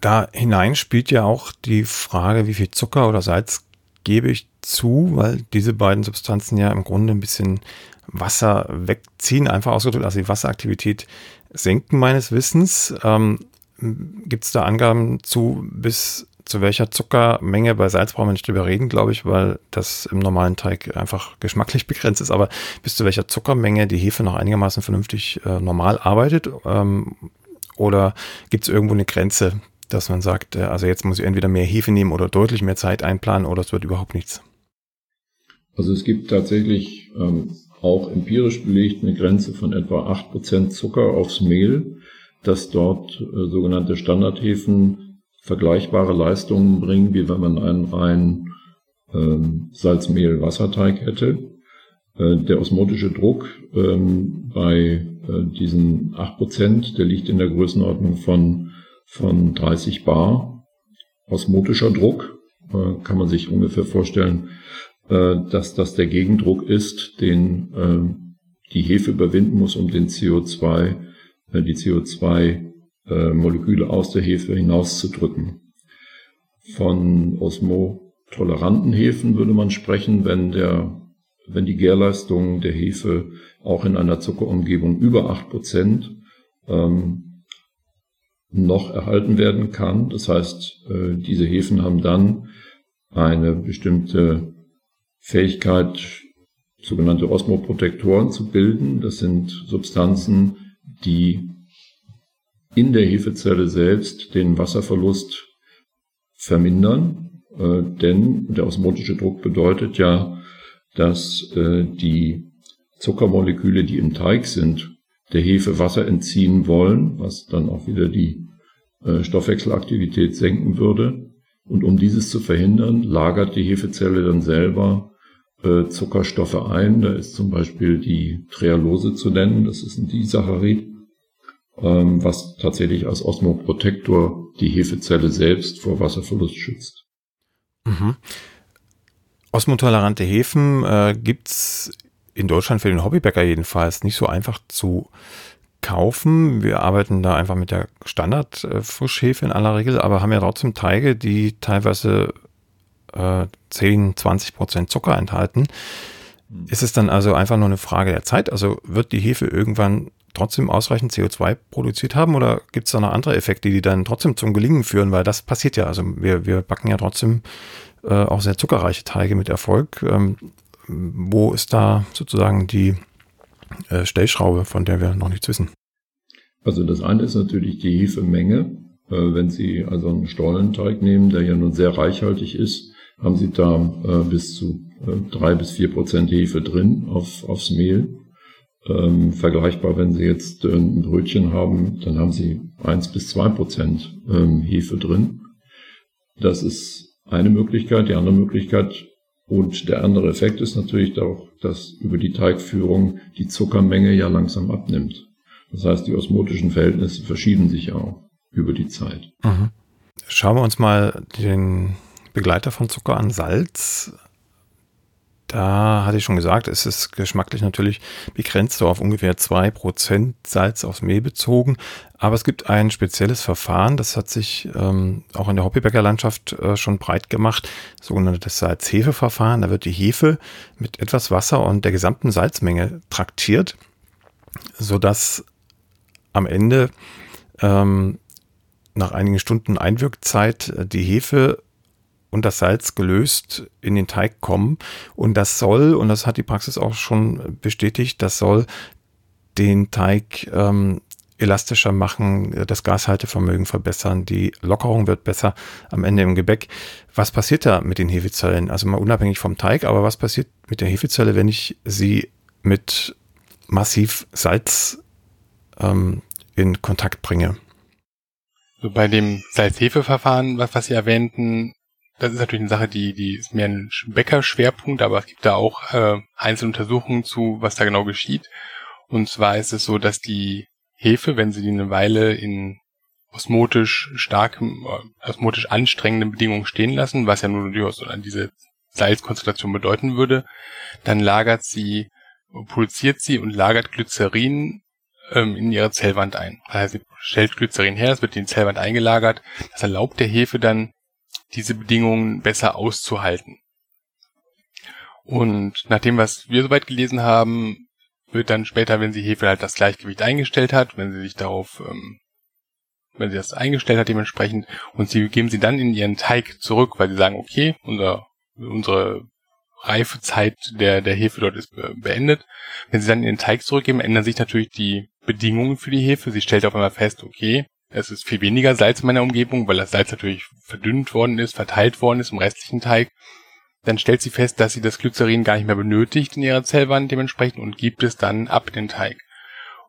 Da hinein spielt ja auch die Frage, wie viel Zucker oder Salz gebe ich zu, weil diese beiden Substanzen ja im Grunde ein bisschen Wasser wegziehen, einfach ausgedrückt, also die Wasseraktivität senken meines Wissens. Ähm, Gibt es da Angaben zu, bis zu welcher Zuckermenge bei Salz brauchen wir nicht drüber reden, glaube ich, weil das im normalen Teig einfach geschmacklich begrenzt ist. Aber bis zu welcher Zuckermenge die Hefe noch einigermaßen vernünftig äh, normal arbeitet? Ähm, oder gibt es irgendwo eine Grenze, dass man sagt, äh, also jetzt muss ich entweder mehr Hefe nehmen oder deutlich mehr Zeit einplanen oder es wird überhaupt nichts? Also es gibt tatsächlich ähm, auch empirisch belegt eine Grenze von etwa 8% Zucker aufs Mehl, dass dort äh, sogenannte Standardhefen vergleichbare Leistungen bringen, wie wenn man einen reinen ähm, Salz-Mehl-Wasserteig hätte. Äh, der osmotische Druck ähm, bei äh, diesen 8%, der liegt in der Größenordnung von, von 30 Bar. Osmotischer Druck kann man sich ungefähr vorstellen, äh, dass das der Gegendruck ist, den äh, die Hefe überwinden muss, um den CO2 äh, die CO2-Moleküle äh, aus der Hefe hinauszudrücken. Von osmotoleranten Hefen würde man sprechen, wenn der wenn die Gärleistung der Hefe auch in einer Zuckerumgebung über acht Prozent ähm, noch erhalten werden kann. Das heißt, äh, diese Hefen haben dann eine bestimmte Fähigkeit, sogenannte Osmoprotektoren zu bilden. Das sind Substanzen, die in der Hefezelle selbst den Wasserverlust vermindern, äh, denn der osmotische Druck bedeutet ja, dass äh, die Zuckermoleküle, die im Teig sind, der Hefe Wasser entziehen wollen, was dann auch wieder die äh, Stoffwechselaktivität senken würde. Und um dieses zu verhindern, lagert die Hefezelle dann selber äh, Zuckerstoffe ein. Da ist zum Beispiel die Trehalose zu nennen, das ist ein Disaccharid, ähm, was tatsächlich als Osmoprotektor die Hefezelle selbst vor Wasserverlust schützt. Mhm. Osmotolerante Hefen äh, gibt's in Deutschland für den Hobbybäcker jedenfalls nicht so einfach zu kaufen. Wir arbeiten da einfach mit der Standard-Frischhefe in aller Regel, aber haben ja trotzdem Teige, die teilweise äh, 10, 20 Prozent Zucker enthalten. Ist es dann also einfach nur eine Frage der Zeit? Also wird die Hefe irgendwann trotzdem ausreichend CO2 produziert haben oder gibt es da noch andere Effekte, die dann trotzdem zum Gelingen führen? Weil das passiert ja. Also wir, wir backen ja trotzdem äh, auch sehr zuckerreiche Teige mit Erfolg. Ähm, wo ist da sozusagen die äh, Stellschraube, von der wir noch nichts wissen? Also das eine ist natürlich die Hefemenge. Äh, wenn Sie also einen Stollenteig nehmen, der ja nun sehr reichhaltig ist, haben Sie da äh, bis zu äh, drei bis vier Prozent Hefe drin auf, aufs Mehl. Ähm, vergleichbar, wenn Sie jetzt äh, ein Brötchen haben, dann haben Sie eins bis zwei Prozent ähm, Hefe drin. Das ist eine Möglichkeit. Die andere Möglichkeit und der andere Effekt ist natürlich auch, dass über die Teigführung die Zuckermenge ja langsam abnimmt. Das heißt, die osmotischen Verhältnisse verschieben sich auch über die Zeit. Mhm. Schauen wir uns mal den Begleiter von Zucker an, Salz. Da hatte ich schon gesagt, es ist geschmacklich natürlich begrenzt so auf ungefähr zwei Prozent Salz aufs Mehl bezogen. Aber es gibt ein spezielles Verfahren, das hat sich ähm, auch in der Hobbybäckerlandschaft äh, schon breit gemacht, sogenanntes Salz-Hefe-Verfahren. Da wird die Hefe mit etwas Wasser und der gesamten Salzmenge traktiert, sodass am Ende ähm, nach einigen Stunden Einwirkzeit äh, die Hefe und das Salz gelöst in den Teig kommen. Und das soll, und das hat die Praxis auch schon bestätigt, das soll den Teig ähm, elastischer machen, das Gashaltevermögen verbessern, die Lockerung wird besser am Ende im Gebäck. Was passiert da mit den Hefezellen? Also mal unabhängig vom Teig, aber was passiert mit der Hefezelle, wenn ich sie mit massiv Salz ähm, in Kontakt bringe? So bei dem Salz-Hefe-Verfahren, was, was Sie erwähnten, das ist natürlich eine Sache, die, die ist mehr ein Bäcker-Schwerpunkt, aber es gibt da auch äh, einzelne Untersuchungen zu, was da genau geschieht. Und zwar ist es so, dass die Hefe, wenn sie die eine Weile in osmotisch starkem, äh, osmotisch anstrengenden Bedingungen stehen lassen, was ja nur durchaus diese Salzkonzentration bedeuten würde, dann lagert sie, produziert sie und lagert Glycerin ähm, in ihre Zellwand ein. Heißt, sie stellt Glycerin her, das wird in die Zellwand eingelagert. Das erlaubt der Hefe dann diese Bedingungen besser auszuhalten. Und nach dem, was wir soweit gelesen haben, wird dann später, wenn sie Hefe halt das Gleichgewicht eingestellt hat, wenn sie sich darauf, ähm, wenn sie das eingestellt hat dementsprechend, und sie geben sie dann in ihren Teig zurück, weil sie sagen, okay, unser, unsere Reifezeit der, der Hefe dort ist beendet. Wenn sie dann in den Teig zurückgeben, ändern sich natürlich die Bedingungen für die Hefe. Sie stellt auf einmal fest, okay, es ist viel weniger Salz in meiner Umgebung, weil das Salz natürlich verdünnt worden ist, verteilt worden ist im restlichen Teig. Dann stellt sie fest, dass sie das Glycerin gar nicht mehr benötigt in ihrer Zellwand dementsprechend und gibt es dann ab in den Teig.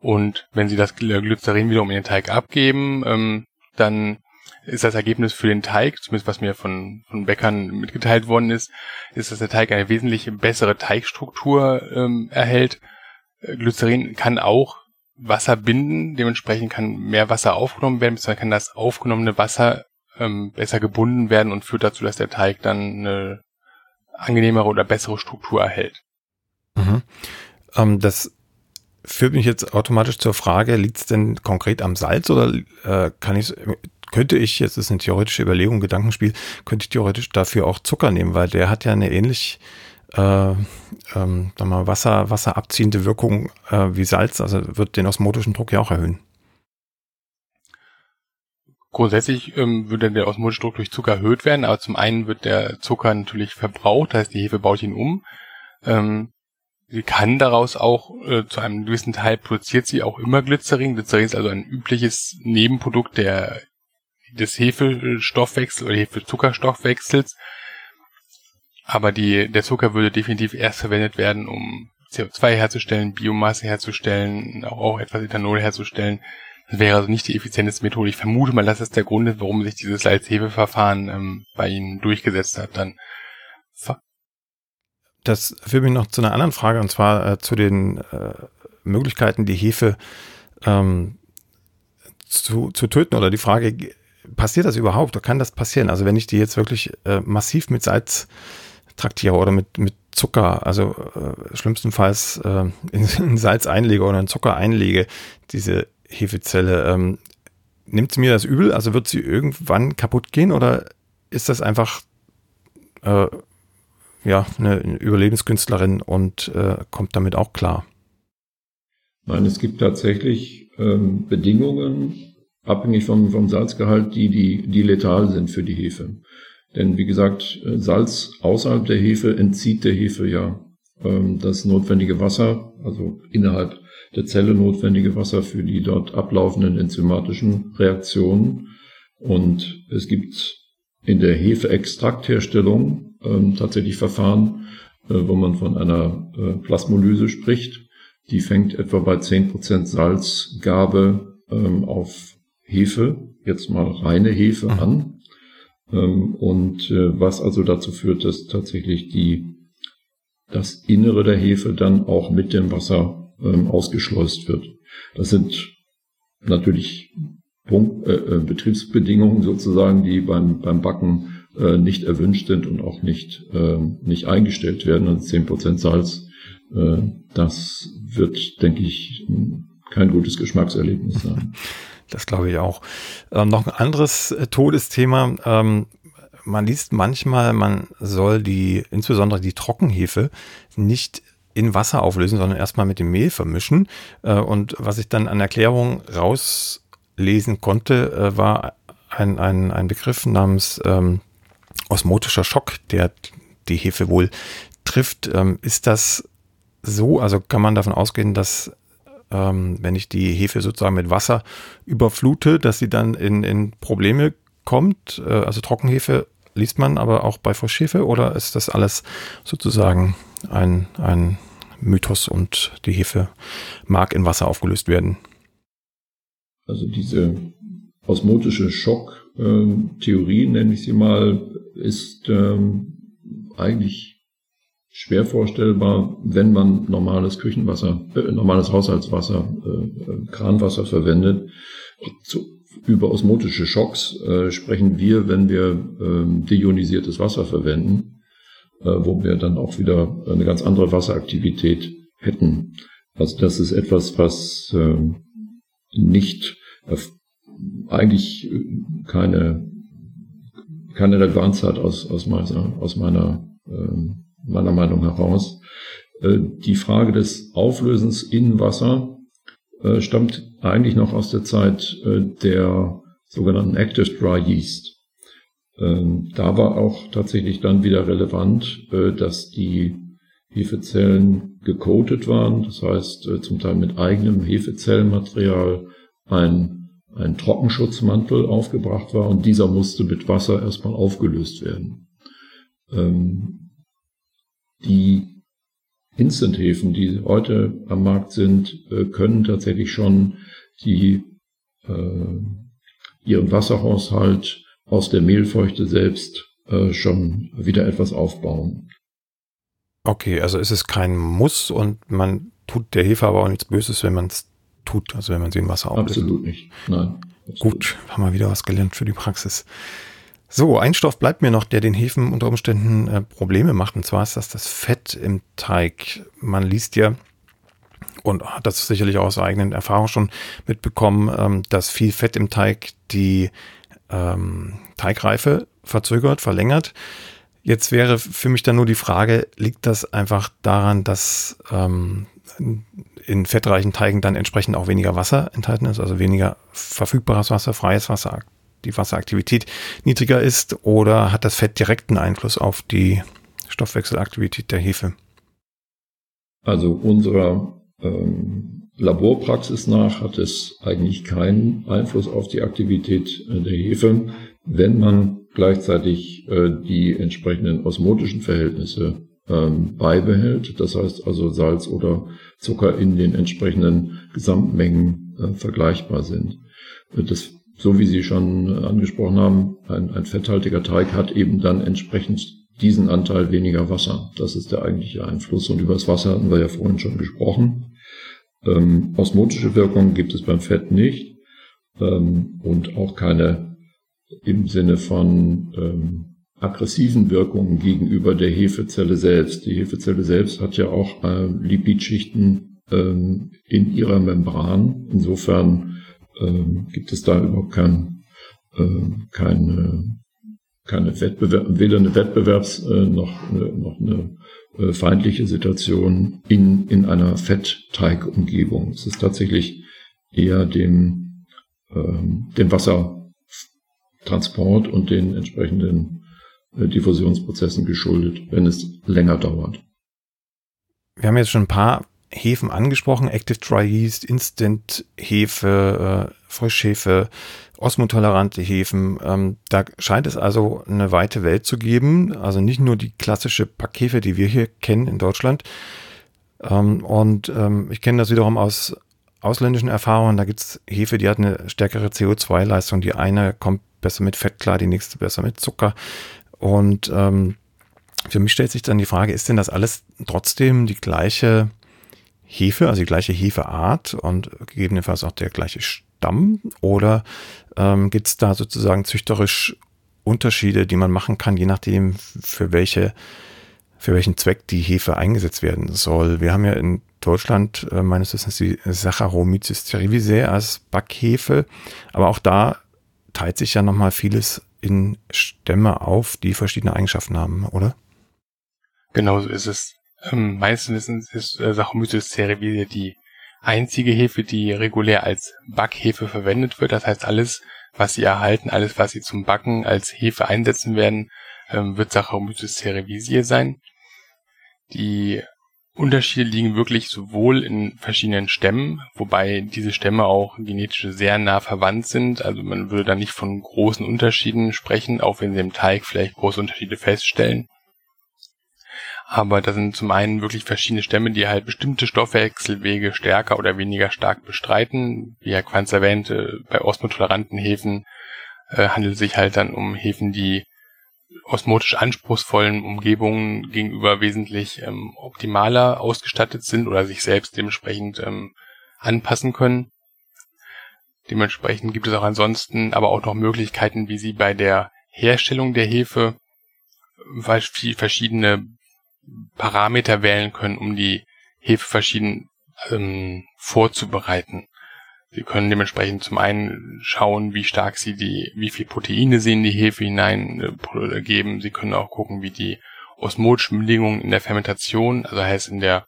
Und wenn sie das Glycerin wiederum in den Teig abgeben, ähm, dann ist das Ergebnis für den Teig, zumindest was mir von, von Bäckern mitgeteilt worden ist, ist, dass der Teig eine wesentlich bessere Teigstruktur ähm, erhält. Glycerin kann auch Wasser binden, dementsprechend kann mehr Wasser aufgenommen werden, beziehungsweise kann das aufgenommene Wasser ähm, besser gebunden werden und führt dazu, dass der Teig dann eine angenehmere oder bessere Struktur erhält. Mhm. Ähm, das führt mich jetzt automatisch zur Frage, liegt es denn konkret am Salz oder äh, kann ich könnte ich, jetzt ist eine theoretische Überlegung, Gedankenspiel, könnte ich theoretisch dafür auch Zucker nehmen, weil der hat ja eine ähnlich äh, ähm, mal Wasser, wasserabziehende Wirkung äh, wie Salz, also wird den osmotischen Druck ja auch erhöhen. Grundsätzlich ähm, würde der osmotische Druck durch Zucker erhöht werden, aber zum einen wird der Zucker natürlich verbraucht, das heißt die Hefe baut ihn um. Ähm, sie kann daraus auch äh, zu einem gewissen Teil produziert sie auch immer Glycerin. Glycerin ist also ein übliches Nebenprodukt der des Hefestoffwechsels oder Hefezuckerstoffwechsels. Aber die, der Zucker würde definitiv erst verwendet werden, um CO2 herzustellen, Biomasse herzustellen, auch, auch etwas Ethanol herzustellen. Das wäre also nicht die effizienteste Methode. Ich vermute mal, dass das der Grund ist, warum sich dieses Salzhebeverfahren ähm, bei Ihnen durchgesetzt hat. Dann das führt mich noch zu einer anderen Frage, und zwar äh, zu den äh, Möglichkeiten, die Hefe ähm, zu, zu töten. Oder die Frage, passiert das überhaupt? Kann das passieren? Also wenn ich die jetzt wirklich äh, massiv mit Salz traktiere oder mit, mit Zucker, also äh, schlimmstenfalls äh, in, in, Salz einlege oder in Zucker einlege, diese Hefezelle, ähm, nimmt sie mir das übel? Also wird sie irgendwann kaputt gehen oder ist das einfach äh, ja, eine Überlebenskünstlerin und äh, kommt damit auch klar? Nein, es gibt tatsächlich ähm, Bedingungen, abhängig vom, vom Salzgehalt, die, die, die letal sind für die Hefe. Denn wie gesagt, Salz außerhalb der Hefe entzieht der Hefe ja ähm, das notwendige Wasser, also innerhalb der Zelle notwendige Wasser für die dort ablaufenden enzymatischen Reaktionen. Und es gibt in der Hefeextraktherstellung ähm, tatsächlich Verfahren, äh, wo man von einer äh, Plasmolyse spricht. Die fängt etwa bei 10% Salzgabe ähm, auf Hefe, jetzt mal reine Hefe mhm. an. Ähm, und äh, was also dazu führt, dass tatsächlich die, das Innere der Hefe dann auch mit dem Wasser ähm, ausgeschleust wird. Das sind natürlich Punkt, äh, äh, Betriebsbedingungen sozusagen, die beim, beim Backen äh, nicht erwünscht sind und auch nicht, äh, nicht eingestellt werden. Also zehn Prozent Salz, äh, das wird, denke ich, kein gutes Geschmackserlebnis sein. Das glaube ich auch. Ähm, noch ein anderes äh, Todesthema. Ähm, man liest manchmal, man soll die, insbesondere die Trockenhefe, nicht in Wasser auflösen, sondern erstmal mit dem Mehl vermischen. Äh, und was ich dann an Erklärung rauslesen konnte, äh, war ein, ein, ein Begriff namens ähm, osmotischer Schock, der die Hefe wohl trifft. Ähm, ist das so? Also kann man davon ausgehen, dass ähm, wenn ich die Hefe sozusagen mit Wasser überflute, dass sie dann in, in Probleme kommt. Äh, also Trockenhefe liest man aber auch bei Frischhefe oder ist das alles sozusagen ein, ein Mythos und die Hefe mag in Wasser aufgelöst werden? Also diese osmotische Schocktheorie, äh, nenne ich sie mal, ist ähm, eigentlich schwer vorstellbar, wenn man normales Küchenwasser, äh, normales Haushaltswasser, äh, äh, Kranwasser verwendet. Zu, über osmotische Schocks äh, sprechen wir, wenn wir äh, deionisiertes Wasser verwenden, äh, wo wir dann auch wieder eine ganz andere Wasseraktivität hätten. Also das ist etwas, was äh, nicht äh, eigentlich keine keine Relevanz hat aus, aus meiner, aus meiner äh, meiner Meinung heraus. Äh, die Frage des Auflösens in Wasser äh, stammt eigentlich noch aus der Zeit äh, der sogenannten Active Dry Yeast. Ähm, da war auch tatsächlich dann wieder relevant, dass die Hefezellen gecoated waren, das heißt zum Teil mit eigenem Hefezellenmaterial ein, ein Trockenschutzmantel aufgebracht war und dieser musste mit Wasser erstmal aufgelöst werden. Die Instant-Häfen, die heute am Markt sind, äh, können tatsächlich schon die, äh, ihren Wasserhaushalt aus der Mehlfeuchte selbst äh, schon wieder etwas aufbauen. Okay, also ist es kein Muss und man tut der Hefe aber auch nichts Böses, wenn man es tut, also wenn man sie in Wasser auflöst. Absolut nicht, nein. Absolut. Gut, haben wir wieder was gelernt für die Praxis. So, ein Stoff bleibt mir noch, der den Hefen unter Umständen äh, Probleme macht. Und zwar ist das das Fett im Teig. Man liest ja und hat das sicherlich auch aus eigenen Erfahrungen schon mitbekommen, ähm, dass viel Fett im Teig die ähm, Teigreife verzögert, verlängert. Jetzt wäre für mich dann nur die Frage, liegt das einfach daran, dass ähm, in fettreichen Teigen dann entsprechend auch weniger Wasser enthalten ist, also weniger verfügbares Wasser, freies Wasser, die Wasseraktivität niedriger ist oder hat das Fett direkten Einfluss auf die Stoffwechselaktivität der Hefe? Also unserer ähm, Laborpraxis nach hat es eigentlich keinen Einfluss auf die Aktivität äh, der Hefe, wenn man gleichzeitig äh, die entsprechenden osmotischen Verhältnisse ähm, beibehält. Das heißt also Salz oder Zucker in den entsprechenden Gesamtmengen äh, vergleichbar sind. Das, so wie Sie schon angesprochen haben, ein, ein fetthaltiger Teig hat eben dann entsprechend diesen Anteil weniger Wasser. Das ist der eigentliche Einfluss. Und über das Wasser hatten wir ja vorhin schon gesprochen. Ähm, osmotische Wirkung gibt es beim Fett nicht ähm, und auch keine im Sinne von ähm, aggressiven Wirkungen gegenüber der Hefezelle selbst. Die Hefezelle selbst hat ja auch äh, Lipidschichten ähm, in ihrer Membran. Insofern ähm, gibt es da überhaupt kein, äh, keine, keine Wettbewerb, weder eine Wettbewerbs- äh, noch, eine, noch eine äh, feindliche Situation in, in einer Fettteigumgebung. Es ist tatsächlich eher dem, ähm, dem Wassertransport und den entsprechenden äh, Diffusionsprozessen geschuldet, wenn es länger dauert. Wir haben jetzt schon ein paar Hefen angesprochen, Active Dry Yeast, Instant Hefe, äh, Frischhefe, osmotolerante Hefen. Ähm, da scheint es also eine weite Welt zu geben. Also nicht nur die klassische Packhefe, die wir hier kennen in Deutschland. Ähm, und ähm, ich kenne das wiederum aus ausländischen Erfahrungen. Da gibt es Hefe, die hat eine stärkere CO2-Leistung. Die eine kommt besser mit Fett klar, die nächste besser mit Zucker. Und ähm, für mich stellt sich dann die Frage, ist denn das alles trotzdem die gleiche Hefe, also die gleiche Hefeart und gegebenenfalls auch der gleiche Stamm? Oder ähm, gibt es da sozusagen züchterisch Unterschiede, die man machen kann, je nachdem, für welche für welchen Zweck die Hefe eingesetzt werden soll. Wir haben ja in Deutschland äh, meines Wissens die Saccharomyces cerevisiae als Backhefe, aber auch da teilt sich ja nochmal vieles in Stämme auf, die verschiedene Eigenschaften haben, oder? Genau so ist es. Ähm, meines Wissens ist äh, Saccharomyces cerevisiae die einzige Hefe, die regulär als Backhefe verwendet wird. Das heißt, alles, was sie erhalten, alles, was sie zum Backen als Hefe einsetzen werden, ähm, wird Saccharomyces cerevisiae sein. Die Unterschiede liegen wirklich sowohl in verschiedenen Stämmen, wobei diese Stämme auch genetisch sehr nah verwandt sind. Also man würde da nicht von großen Unterschieden sprechen, auch wenn sie im Teig vielleicht große Unterschiede feststellen. Aber da sind zum einen wirklich verschiedene Stämme, die halt bestimmte Stoffwechselwege stärker oder weniger stark bestreiten. Wie Herr Quanz erwähnte, bei osmotoleranten Hefen äh, handelt es sich halt dann um Hefen, die osmotisch anspruchsvollen Umgebungen gegenüber wesentlich ähm, optimaler ausgestattet sind oder sich selbst dementsprechend ähm, anpassen können. Dementsprechend gibt es auch ansonsten aber auch noch Möglichkeiten, wie sie bei der Herstellung der Hefe verschiedene Parameter wählen können, um die Hefe verschieden ähm, vorzubereiten. Sie können dementsprechend zum einen schauen, wie stark Sie die, wie viel Proteine Sie in die Hefe hinein äh, geben. Sie können auch gucken, wie die osmotischen Bedingungen in der Fermentation, also heißt in der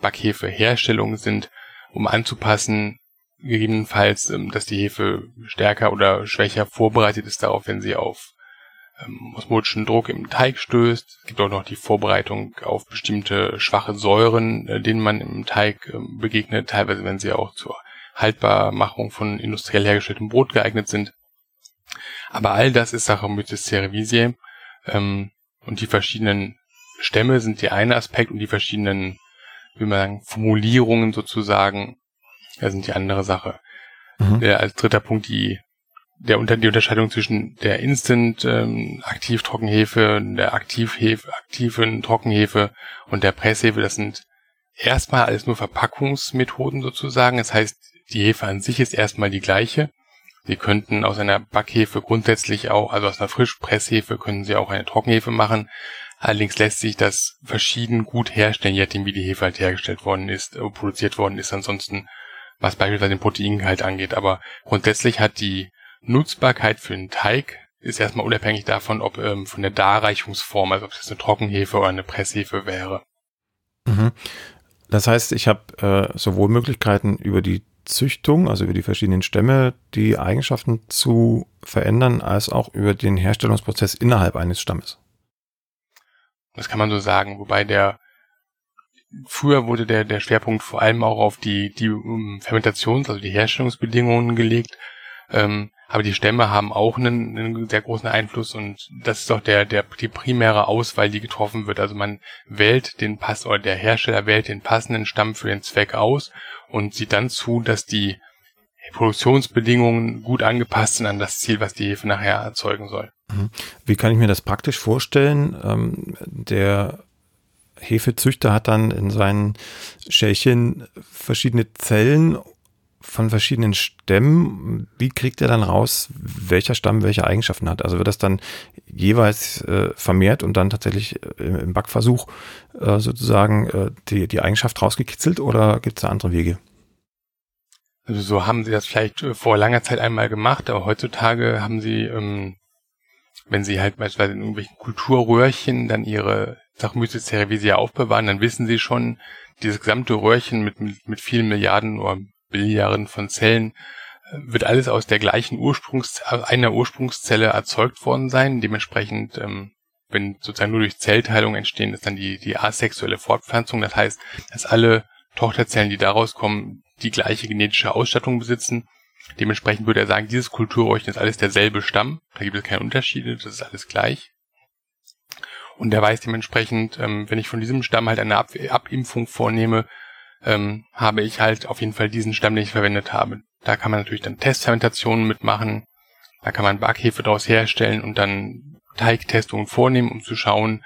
Backhefe-Herstellung sind, um anzupassen, gegebenenfalls, ähm, dass die Hefe stärker oder schwächer vorbereitet ist darauf, wenn sie auf ähm, osmotischen Druck im Teig stößt. Es gibt auch noch die Vorbereitung auf bestimmte schwache Säuren, äh, denen man im Teig ähm, begegnet, teilweise wenn sie auch zur Haltbarmachung von industriell hergestelltem Brot geeignet sind. Aber all das ist Saccharomyces cerevisiae ähm, und die verschiedenen Stämme sind der eine Aspekt und die verschiedenen, wie man sagen, Formulierungen sozusagen, ja, sind die andere Sache. Mhm. Der, als dritter Punkt die der unter die Unterscheidung zwischen der Instant ähm, Aktivtrockenhefe, der Aktivhefe, aktiven Trockenhefe und der Presshefe, das sind erstmal alles nur Verpackungsmethoden sozusagen. Das heißt, die Hefe an sich ist erstmal die gleiche. Sie könnten aus einer Backhefe grundsätzlich auch, also aus einer Frischpresshefe können Sie auch eine Trockenhefe machen. Allerdings lässt sich das verschieden gut herstellen, je nachdem wie die Hefe halt hergestellt worden ist, äh, produziert worden ist. Ansonsten, was beispielsweise den Proteingehalt angeht. Aber grundsätzlich hat die Nutzbarkeit für einen Teig ist erstmal unabhängig davon, ob ähm, von der Darreichungsform, also ob es eine Trockenhefe oder eine Presshefe wäre. Mhm. Das heißt, ich habe äh, sowohl Möglichkeiten über die Züchtung, also über die verschiedenen Stämme, die Eigenschaften zu verändern, als auch über den Herstellungsprozess innerhalb eines Stammes. Das kann man so sagen, wobei der früher wurde der, der Schwerpunkt vor allem auch auf die, die um, Fermentations-, also die Herstellungsbedingungen gelegt. Ähm, aber die Stämme haben auch einen, einen sehr großen Einfluss und das ist auch der, der, die primäre Auswahl, die getroffen wird. Also man wählt den Pass, oder der Hersteller wählt den passenden Stamm für den Zweck aus und sieht dann zu, dass die Produktionsbedingungen gut angepasst sind an das Ziel, was die Hefe nachher erzeugen soll. Mhm. Wie kann ich mir das praktisch vorstellen? Ähm, der Hefezüchter hat dann in seinen Schälchen verschiedene Zellen von verschiedenen Stämmen. Wie kriegt er dann raus, welcher Stamm welche Eigenschaften hat? Also wird das dann jeweils äh, vermehrt und dann tatsächlich äh, im Backversuch äh, sozusagen äh, die, die Eigenschaft rausgekitzelt oder gibt es da andere Wege? Also so haben sie das vielleicht äh, vor langer Zeit einmal gemacht, aber heutzutage haben sie, ähm, wenn sie halt beispielsweise in irgendwelchen Kulturröhrchen dann ihre ja aufbewahren, dann wissen sie schon, dieses gesamte Röhrchen mit, mit, mit vielen Milliarden oder Billiarden von Zellen äh, wird alles aus der gleichen Ursprungs einer Ursprungszelle erzeugt worden sein. Dementsprechend, ähm, wenn sozusagen nur durch Zellteilung entstehen, ist dann die, die asexuelle Fortpflanzung. Das heißt, dass alle Tochterzellen, die daraus kommen, die gleiche genetische Ausstattung besitzen. Dementsprechend würde er sagen, dieses Kulturräuchchen ist alles derselbe Stamm. Da gibt es keine Unterschiede, das ist alles gleich. Und er weiß dementsprechend, ähm, wenn ich von diesem Stamm halt eine Ab Abimpfung vornehme, ähm, habe ich halt auf jeden Fall diesen Stamm, den ich verwendet habe. Da kann man natürlich dann Testfermentationen mitmachen. Da kann man Backhefe daraus herstellen und dann Teigtestungen vornehmen, um zu schauen,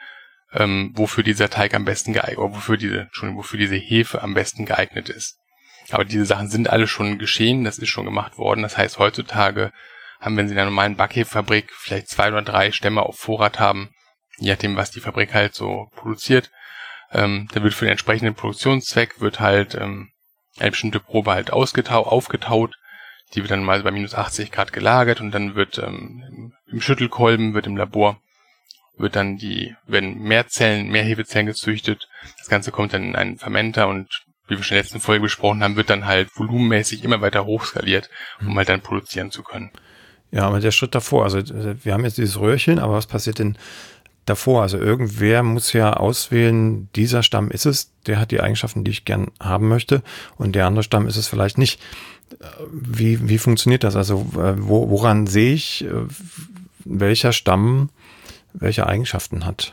ähm, wofür dieser Teig am besten geeignet, oder wofür diese, Entschuldigung, wofür diese Hefe am besten geeignet ist. Aber diese Sachen sind alle schon geschehen, das ist schon gemacht worden. Das heißt, heutzutage haben, wenn Sie in einer normalen Backhefefabrik vielleicht zwei oder drei Stämme auf Vorrat haben, je nachdem, was die Fabrik halt so produziert, ähm, dann wird für den entsprechenden Produktionszweck wird halt ähm, eine bestimmte Probe halt ausgetau aufgetaut, die wird dann mal bei minus 80 Grad gelagert und dann wird ähm, im Schüttelkolben, wird im Labor, wird dann die, werden mehr Zellen, mehr Hefezellen gezüchtet. Das Ganze kommt dann in einen Fermenter und wie wir schon in der letzten Folge besprochen haben, wird dann halt volumenmäßig immer weiter hochskaliert, um halt dann produzieren zu können. Ja, aber der Schritt davor, also wir haben jetzt dieses Röhrchen, aber was passiert denn davor? Also irgendwer muss ja auswählen, dieser Stamm ist es, der hat die Eigenschaften, die ich gern haben möchte und der andere Stamm ist es vielleicht nicht. Wie, wie funktioniert das? Also wo, woran sehe ich, welcher Stamm welche Eigenschaften hat?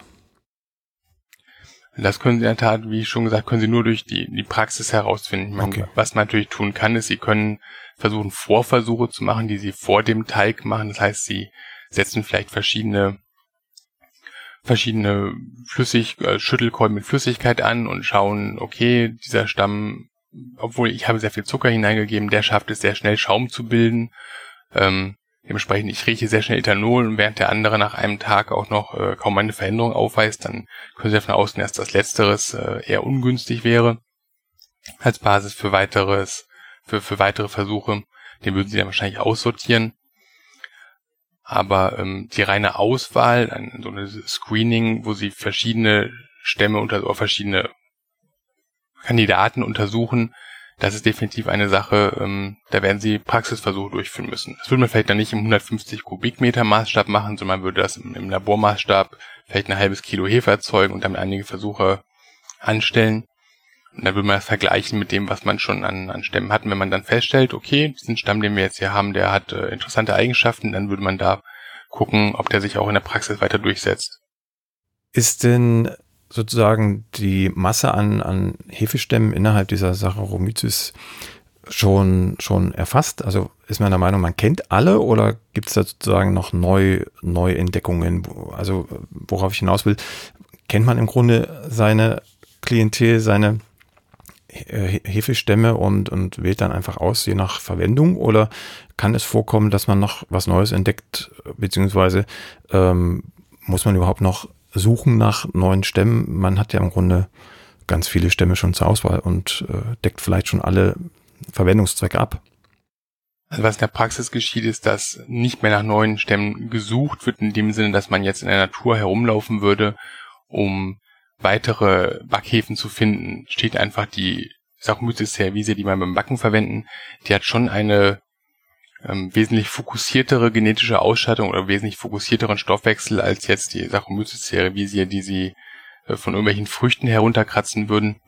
Das können Sie in der Tat, wie schon gesagt, können Sie nur durch die, die Praxis herausfinden. Meine, okay. Was man natürlich tun kann, ist, Sie können versuchen, Vorversuche zu machen, die Sie vor dem Teig machen. Das heißt, Sie setzen vielleicht verschiedene verschiedene Flüssig, äh, Schüttelkolben mit Flüssigkeit an und schauen, okay, dieser Stamm, obwohl ich habe sehr viel Zucker hineingegeben, der schafft es sehr schnell Schaum zu bilden. Ähm, dementsprechend, ich rieche sehr schnell Ethanol und während der andere nach einem Tag auch noch äh, kaum eine Veränderung aufweist, dann können Sie davon ausgehen, dass das Letzteres äh, eher ungünstig wäre als Basis für weiteres, für, für weitere Versuche. Den würden Sie dann wahrscheinlich aussortieren. Aber ähm, die reine Auswahl, ein, so ein Screening, wo Sie verschiedene Stämme unter, oder verschiedene Kandidaten untersuchen, das ist definitiv eine Sache, ähm, da werden sie Praxisversuche durchführen müssen. Das würde man vielleicht dann nicht im 150 Kubikmeter Maßstab machen, sondern man würde das im, im Labormaßstab vielleicht ein halbes Kilo Hefe erzeugen und damit einige Versuche anstellen. Und dann würde man das vergleichen mit dem, was man schon an, an Stämmen hat. Und wenn man dann feststellt, okay, diesen Stamm, den wir jetzt hier haben, der hat äh, interessante Eigenschaften, dann würde man da gucken, ob der sich auch in der Praxis weiter durchsetzt. Ist denn sozusagen die Masse an, an Hefestämmen innerhalb dieser Saccharomyces schon, schon erfasst? Also ist man der Meinung, man kennt alle oder gibt es da sozusagen noch neu, Neuentdeckungen? Also worauf ich hinaus will, kennt man im Grunde seine Klientel, seine Hefestämme und, und wählt dann einfach aus, je nach Verwendung? Oder kann es vorkommen, dass man noch was Neues entdeckt, beziehungsweise ähm, muss man überhaupt noch Suchen nach neuen Stämmen. Man hat ja im Grunde ganz viele Stämme schon zur Auswahl und äh, deckt vielleicht schon alle Verwendungszwecke ab. Also was in der Praxis geschieht, ist, dass nicht mehr nach neuen Stämmen gesucht wird, in dem Sinne, dass man jetzt in der Natur herumlaufen würde, um weitere Backhäfen zu finden. Steht einfach die Saccharomyces cerevisiae, die man beim Backen verwenden, die hat schon eine ähm, wesentlich fokussiertere genetische Ausstattung oder wesentlich fokussierteren Stoffwechsel als jetzt die Saccharomyces cerevisiae, die sie äh, von irgendwelchen Früchten herunterkratzen würden.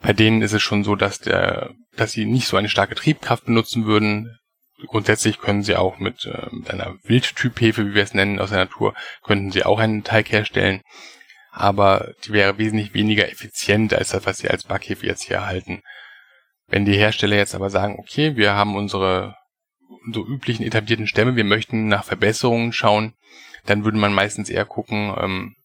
Bei denen ist es schon so, dass der, dass sie nicht so eine starke Triebkraft benutzen würden. Grundsätzlich können sie auch mit, äh, mit einer Wildtyphefe, wie wir es nennen, aus der Natur, könnten sie auch einen Teig herstellen. Aber die wäre wesentlich weniger effizient als das, was sie als Backhefe jetzt hier erhalten. Wenn die Hersteller jetzt aber sagen, okay, wir haben unsere, unsere üblichen etablierten Stämme, wir möchten nach Verbesserungen schauen, dann würde man meistens eher gucken, ähm,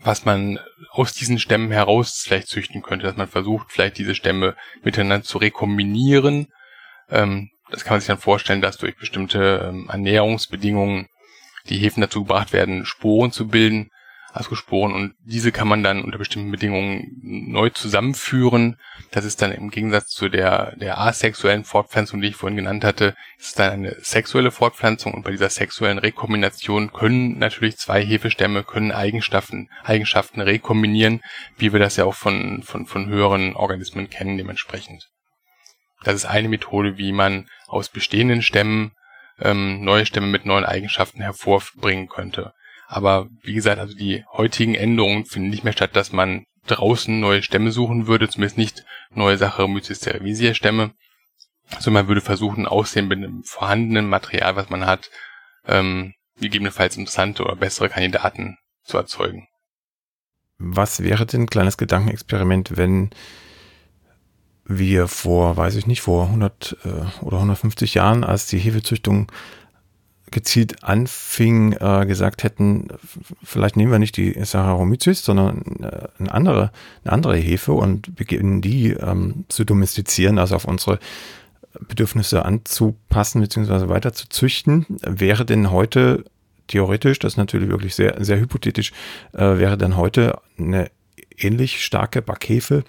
was man aus diesen Stämmen heraus vielleicht züchten könnte, dass man versucht, vielleicht diese Stämme miteinander zu rekombinieren. Ähm, das kann man sich dann vorstellen, dass durch bestimmte ähm, Ernährungsbedingungen die Hefen dazu gebracht werden, Sporen zu bilden, Ascosporen und diese kann man dann unter bestimmten Bedingungen neu zusammenführen. Das ist dann im Gegensatz zu der, der asexuellen Fortpflanzung, die ich vorhin genannt hatte, ist dann eine sexuelle Fortpflanzung und bei dieser sexuellen Rekombination können natürlich zwei Hefestämme können Eigenschaften, Eigenschaften rekombinieren, wie wir das ja auch von, von, von höheren Organismen kennen dementsprechend. Das ist eine Methode, wie man aus bestehenden Stämmen ähm, neue Stämme mit neuen Eigenschaften hervorbringen könnte. Aber wie gesagt, also die heutigen Änderungen finden nicht mehr statt, dass man draußen neue Stämme suchen würde, zumindest nicht neue Saccharomyces cerevisiae Stämme, sondern man würde versuchen, aus dem vorhandenen Material, was man hat, ähm, gegebenenfalls interessante oder bessere Kandidaten zu erzeugen. Was wäre denn ein kleines Gedankenexperiment, wenn wir vor, weiß ich nicht, vor 100 äh, oder 150 Jahren, als die Hefezüchtung gezielt anfing, äh, gesagt hätten, vielleicht nehmen wir nicht die Saccharomyces, sondern äh, eine, andere, eine andere Hefe und beginnen die ähm, zu domestizieren, also auf unsere Bedürfnisse anzupassen bzw. weiter zu züchten. Wäre denn heute theoretisch, das ist natürlich wirklich sehr, sehr hypothetisch, äh, wäre denn heute eine ähnlich starke Backhefe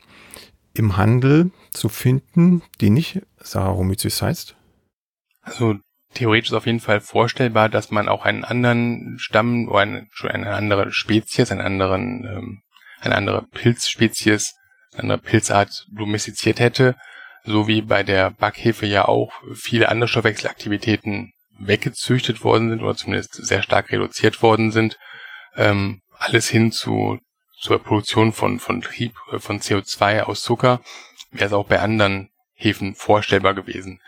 im Handel zu finden, die nicht Saccharomyces heißt? Also theoretisch ist auf jeden Fall vorstellbar, dass man auch einen anderen Stamm oder eine, eine andere Spezies, einen anderen, ähm, eine andere Pilzspezies, eine andere Pilzart domestiziert hätte, so wie bei der Backhefe ja auch viele andere Stoffwechselaktivitäten weggezüchtet worden sind oder zumindest sehr stark reduziert worden sind, ähm, alles hin zu zur Produktion von von Trieb äh, von CO2 aus Zucker wäre es auch bei anderen Hefen vorstellbar gewesen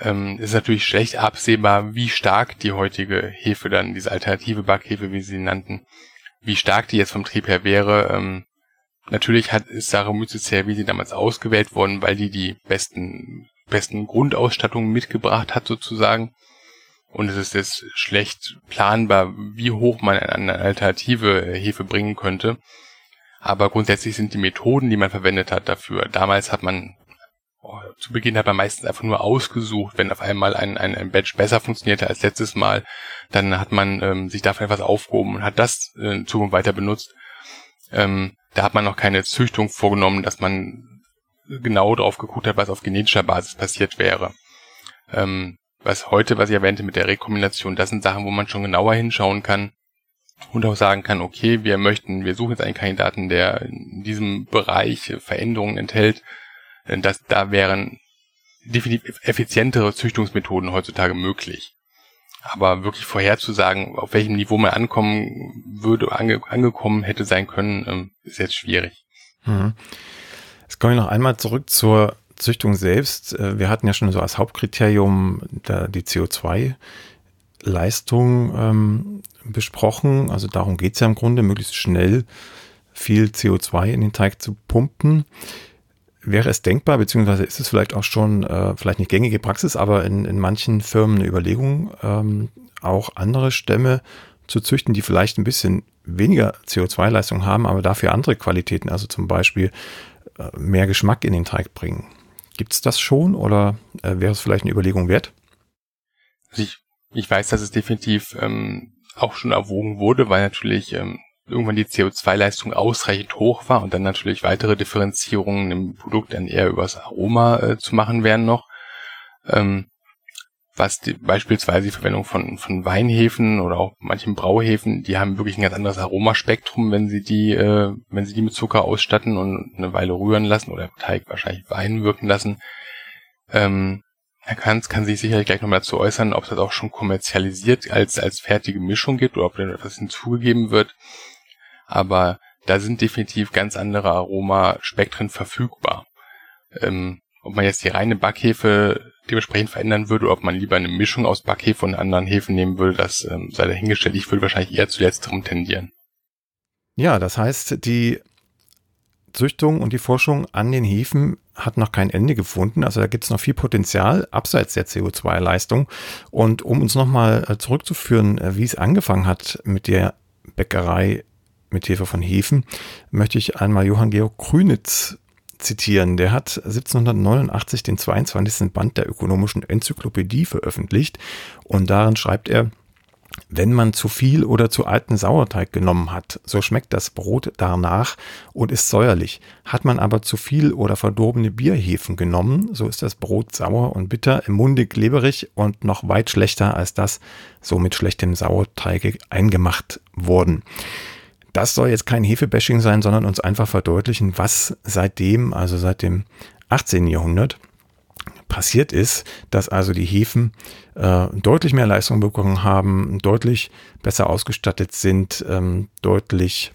ähm, ist natürlich schlecht absehbar, wie stark die heutige Hefe dann, diese alternative Backhefe, wie sie nannten, wie stark die jetzt vom Trieb her wäre. Ähm, natürlich hat ist Saccharomyces cerevisiae damals ausgewählt worden, weil die die besten besten Grundausstattungen mitgebracht hat sozusagen. Und es ist jetzt schlecht planbar, wie hoch man eine alternative Hefe bringen könnte. Aber grundsätzlich sind die Methoden, die man verwendet hat dafür. Damals hat man zu Beginn hat man meistens einfach nur ausgesucht, wenn auf einmal ein, ein, ein Badge besser funktionierte als letztes Mal, dann hat man ähm, sich dafür etwas aufgehoben und hat das äh, in Zukunft weiter benutzt. Ähm, da hat man noch keine Züchtung vorgenommen, dass man genau drauf geguckt hat, was auf genetischer Basis passiert wäre. Ähm, was heute, was ich erwähnte mit der Rekombination, das sind Sachen, wo man schon genauer hinschauen kann und auch sagen kann, okay, wir möchten, wir suchen jetzt einen Kandidaten, der in diesem Bereich Veränderungen enthält, dass da wären definitiv effizientere Züchtungsmethoden heutzutage möglich. Aber wirklich vorherzusagen, auf welchem Niveau man ankommen würde, ange, angekommen hätte sein können, ähm, ist jetzt schwierig. Mhm. Jetzt komme ich noch einmal zurück zur Züchtung selbst. Äh, wir hatten ja schon so als Hauptkriterium die CO2-Leistung ähm, besprochen. Also darum geht es ja im Grunde, möglichst schnell viel CO2 in den Teig zu pumpen wäre es denkbar, beziehungsweise ist es vielleicht auch schon, äh, vielleicht nicht gängige Praxis, aber in, in manchen Firmen eine Überlegung, ähm, auch andere Stämme zu züchten, die vielleicht ein bisschen weniger CO2-Leistung haben, aber dafür andere Qualitäten, also zum Beispiel äh, mehr Geschmack in den Teig bringen. Gibt es das schon oder äh, wäre es vielleicht eine Überlegung wert? Also ich, ich weiß, dass es definitiv ähm, auch schon erwogen wurde, weil natürlich ähm, irgendwann die CO2-Leistung ausreichend hoch war und dann natürlich weitere Differenzierungen im Produkt dann eher übers Aroma äh, zu machen wären noch. Ähm, was die, beispielsweise die Verwendung von, von Weinhefen oder auch manchen Brauhefen, die haben wirklich ein ganz anderes Aromaspektrum, wenn sie die, äh, wenn sie die mit Zucker ausstatten und eine Weile rühren lassen oder Teig wahrscheinlich Wein wirken lassen. Ähm, Herr Kanz kann sich sicherlich gleich nochmal dazu äußern, ob das auch schon kommerzialisiert als, als fertige Mischung gibt oder ob da etwas hinzugegeben wird. Aber da sind definitiv ganz andere Aromaspektren verfügbar. Ähm, ob man jetzt die reine Backhefe dementsprechend verändern würde, ob man lieber eine Mischung aus Backhefe und anderen Hefen nehmen würde, das ähm, sei dahingestellt. Ich würde wahrscheinlich eher zu letzterem tendieren. Ja, das heißt, die Züchtung und die Forschung an den Hefen hat noch kein Ende gefunden. Also da gibt es noch viel Potenzial abseits der CO2-Leistung. Und um uns nochmal äh, zurückzuführen, äh, wie es angefangen hat mit der Bäckerei mit Hilfe von Hefen, möchte ich einmal Johann Georg Krünitz zitieren. Der hat 1789 den 22. Band der ökonomischen Enzyklopädie veröffentlicht und darin schreibt er, wenn man zu viel oder zu alten Sauerteig genommen hat, so schmeckt das Brot danach und ist säuerlich. Hat man aber zu viel oder verdorbene Bierhefen genommen, so ist das Brot sauer und bitter, im Munde kleberig und noch weit schlechter als das so mit schlechtem Sauerteig eingemacht worden. Das soll jetzt kein Hefebashing sein, sondern uns einfach verdeutlichen, was seitdem, also seit dem 18. Jahrhundert, passiert ist, dass also die Hefen äh, deutlich mehr Leistung bekommen haben, deutlich besser ausgestattet sind, ähm, deutlich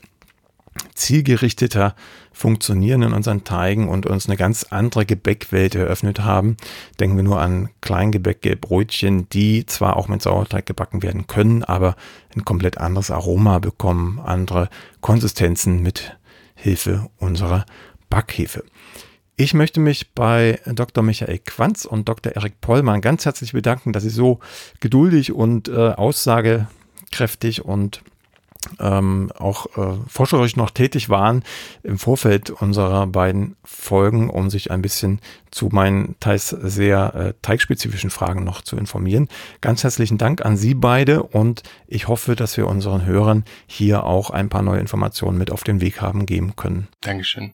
zielgerichteter funktionieren in unseren Teigen und uns eine ganz andere Gebäckwelt eröffnet haben. Denken wir nur an Kleingebäcke, Brötchen, die zwar auch mit Sauerteig gebacken werden können, aber ein komplett anderes Aroma bekommen, andere Konsistenzen mit Hilfe unserer Backhefe. Ich möchte mich bei Dr. Michael Quanz und Dr. Erik Pollmann ganz herzlich bedanken, dass Sie so geduldig und äh, aussagekräftig und ähm, auch äh, forscherisch noch tätig waren im Vorfeld unserer beiden Folgen, um sich ein bisschen zu meinen teils sehr äh, teigspezifischen Fragen noch zu informieren. Ganz herzlichen Dank an Sie beide und ich hoffe, dass wir unseren Hörern hier auch ein paar neue Informationen mit auf den Weg haben geben können. Dankeschön.